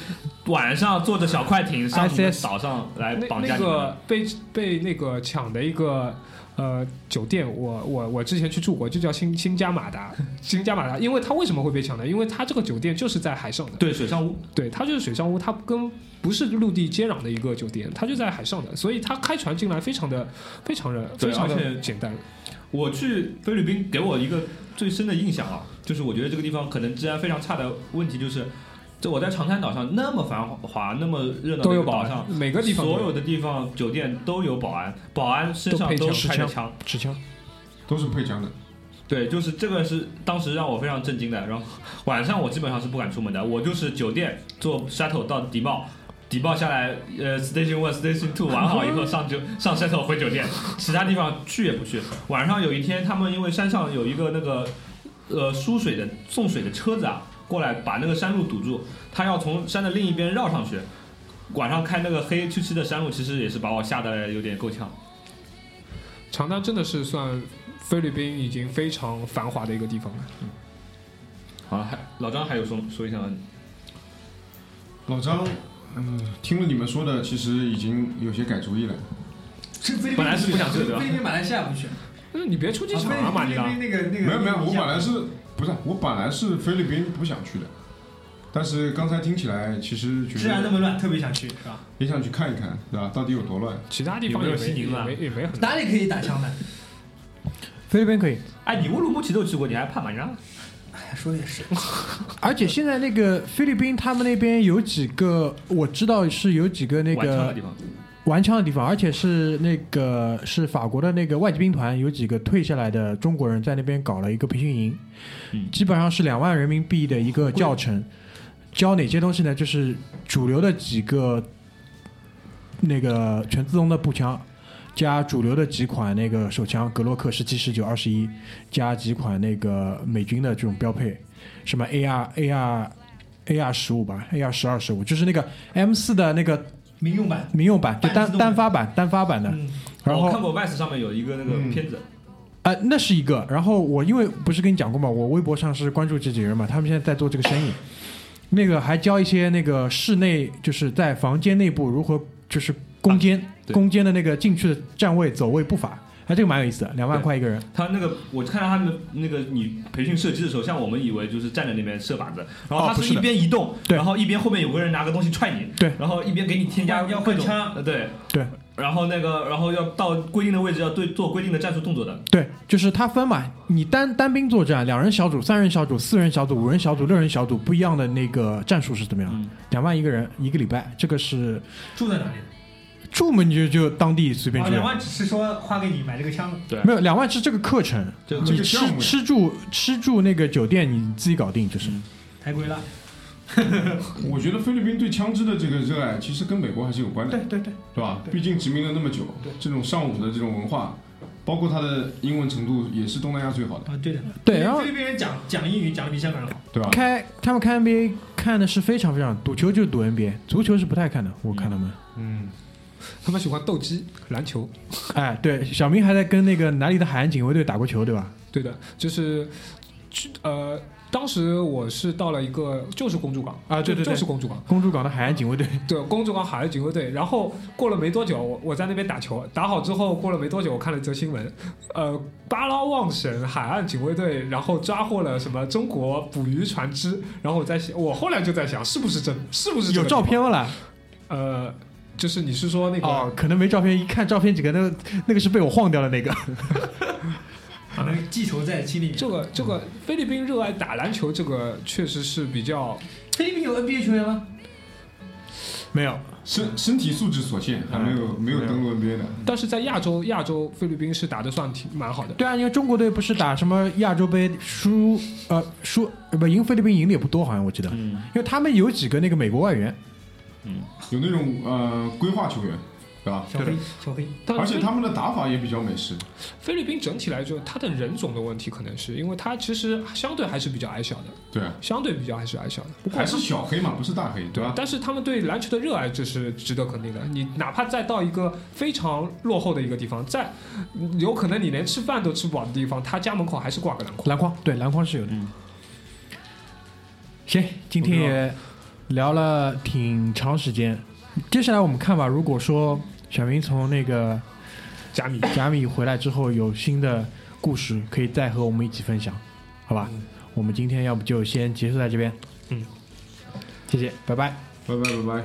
晚上坐着小快艇上你们岛上来绑架你们那。个被被那个抢的一个呃酒店，我我我之前去住过，就叫新新加马达，新加马达，因为它为什么会被抢呢？因为它这个酒店就是在海上的，对水上屋，对，它就是水上屋，它跟不是陆地接壤的一个酒店，它就在海上的，所以它开船进来非常的非常的非常的简单。我去菲律宾给我一个最深的印象啊，就是我觉得这个地方可能治安非常差的问题就是，这我在长滩岛上那么繁华、那么热闹的都有保一个岛上安，，每个地方所有的地方酒店都有保安，保安身上都都配枪开着枪。持枪。都是配枪的。对，就是这个是当时让我非常震惊的。然后晚上我基本上是不敢出门的，我就是酒店坐 shuttle 到迪茂，迪茂下来，呃，station one station two 玩好以后上就上 shuttle 回酒店，其他地方去也不去。晚上有一天，他们因为山上有一个那个呃输水的送水的车子啊，过来把那个山路堵住，他要从山的另一边绕上去。晚上开那个黑黢黢的山路，其实也是把我吓得有点够呛。长滩真的是算菲律宾已经非常繁华的一个地方了。嗯好了，还老张还有说说一下吗？老张，嗯，听了你们说的，其实已经有些改主意了。是菲律宾本来是不想去的菲律宾、马来西亚不去。那你别出机啊场啊，马尼拉菲。律宾那个那个没有没有，我本来是不是我本来是菲律宾不想去的，但是刚才听起来，其实觉得治安那么乱，特别想去，是吧？也想去看一看，对吧？到底有多乱？其他地方有也没没有西宁啊也没也没很哪里可以打枪的？菲律宾可以，哎，你乌鲁木齐都去过，你还怕马尼拉？哎，说的也是。而且现在那个菲律宾他们那边有几个，我知道是有几个那个玩枪的地方。而且是那个是法国的那个外籍兵团，有几个退下来的中国人在那边搞了一个培训营，嗯基本上是两万人民币的一个教程，教哪些东西呢？就是主流的几个那个全自动的步枪，加主流的几款那个手枪，格洛克十七、十九、二十一，加几款那个美军的这种标配，什么 AR、AR、AR 十五吧，AR 十二、十五，就是那个 M 四的那个民用版，民用版，就单单发版、单发版的。嗯，然后我看过 Vice 上面有一个那个嗯。片子，啊、那是一个。然后我因为不是跟你讲过嘛，我微博上是关注这几个人嘛，他们现在在做这个生意。那个还教一些那个室内，就是在房间内部如何就是攻坚、对。攻坚的那个进去的站位、走位、步伐，哎，这个蛮有意思的，两万块一个人。他那个我看到他们那个你培训射击的时候，像我们以为就是站在那边射靶子，然后他是一边移动，对然后一边后面有个人拿个东西踹你，对然后一边给你添加要换枪呃对对。然后那个，然后要到规定的位置，要对做规定的战术动作的。对，就是他分嘛，你单单兵作战，两人小组、三人小组、四人小组、五人小组、六人小组，不一样的那个战术是怎么样？嗯两万一个人一个礼拜，这个是住在哪里？住嘛你就就当地随便啊，住。两万只是说花给你买这个枪，对没有两万是这个课程，你吃吃住吃住那个酒店你自己搞定，就是。太贵了。我觉得菲律宾对枪支的这个热爱，其实跟美国还是有关的，对对，对对吧？毕竟殖民了那么久，这种尚武的这种文化，包括他的英文程度也是东南亚最好的，啊，对的，对然后菲律宾人讲讲英语讲的比香港人好。对吧？开他们看 NBA 看的是非常非常，赌球就是赌 NBA，足球是不太看的。我看他们，嗯，他们喜欢斗鸡、篮球。哎，对，小明还在跟那个哪里的海岸警卫队打过球，对吧？对的，就是去呃，当时我是到了一个就是公主港啊对对对就是公主港。公主港的海岸警卫队，对，公主港海岸警卫队。然后过了没多久，我我在那边打球，打好之后过了没多久，我看了一则新闻，呃，巴拉望省海岸警卫队然后抓获了什么中国捕鱼船只。然后我在想，我后来就在想，是不是真，是不是有？照片了？呃，就是你是说那个、哦，可能没照片，一看照片几个，那个那个是被我晃掉的那个。可 能记仇在心里面。这个这个菲律宾热爱打篮球，这个确实是比较菲律宾有 NBA 球员吗？没有，身身体素质所限，还没有没有登陆 NBA 的。但是在亚洲，亚洲菲律宾是打的算挺蛮好的。对啊，因为中国队不是打什么亚洲杯输呃输呃不赢菲律宾赢的也不多，好像我记得，嗯因为他们有几个那个美国外援，有那种呃规划球员，对吧？小黑，小黑，但而且他们的打法也比较美式，菲律宾整体来说，他的人种的问题可能是因为他其实相对还是比较矮小的，对啊，相对比较还是矮小的。不过还是小黑嘛，不是大黑，对吧？但是他们对篮球的热爱，这是值得肯定的。你哪怕再到一个非常落后的一个地方，在有可能你连吃饭都吃不饱的地方，他家门口还是挂个篮筐。篮筐对篮筐是有的。嗯行，今天也聊了挺长时间，接下来我们看吧。如果说小明从那个贾米贾米回来之后有新的故事，可以再和我们一起分享，好吧？我们今天要不就先结束在这边，嗯，谢谢，拜拜。拜拜拜拜。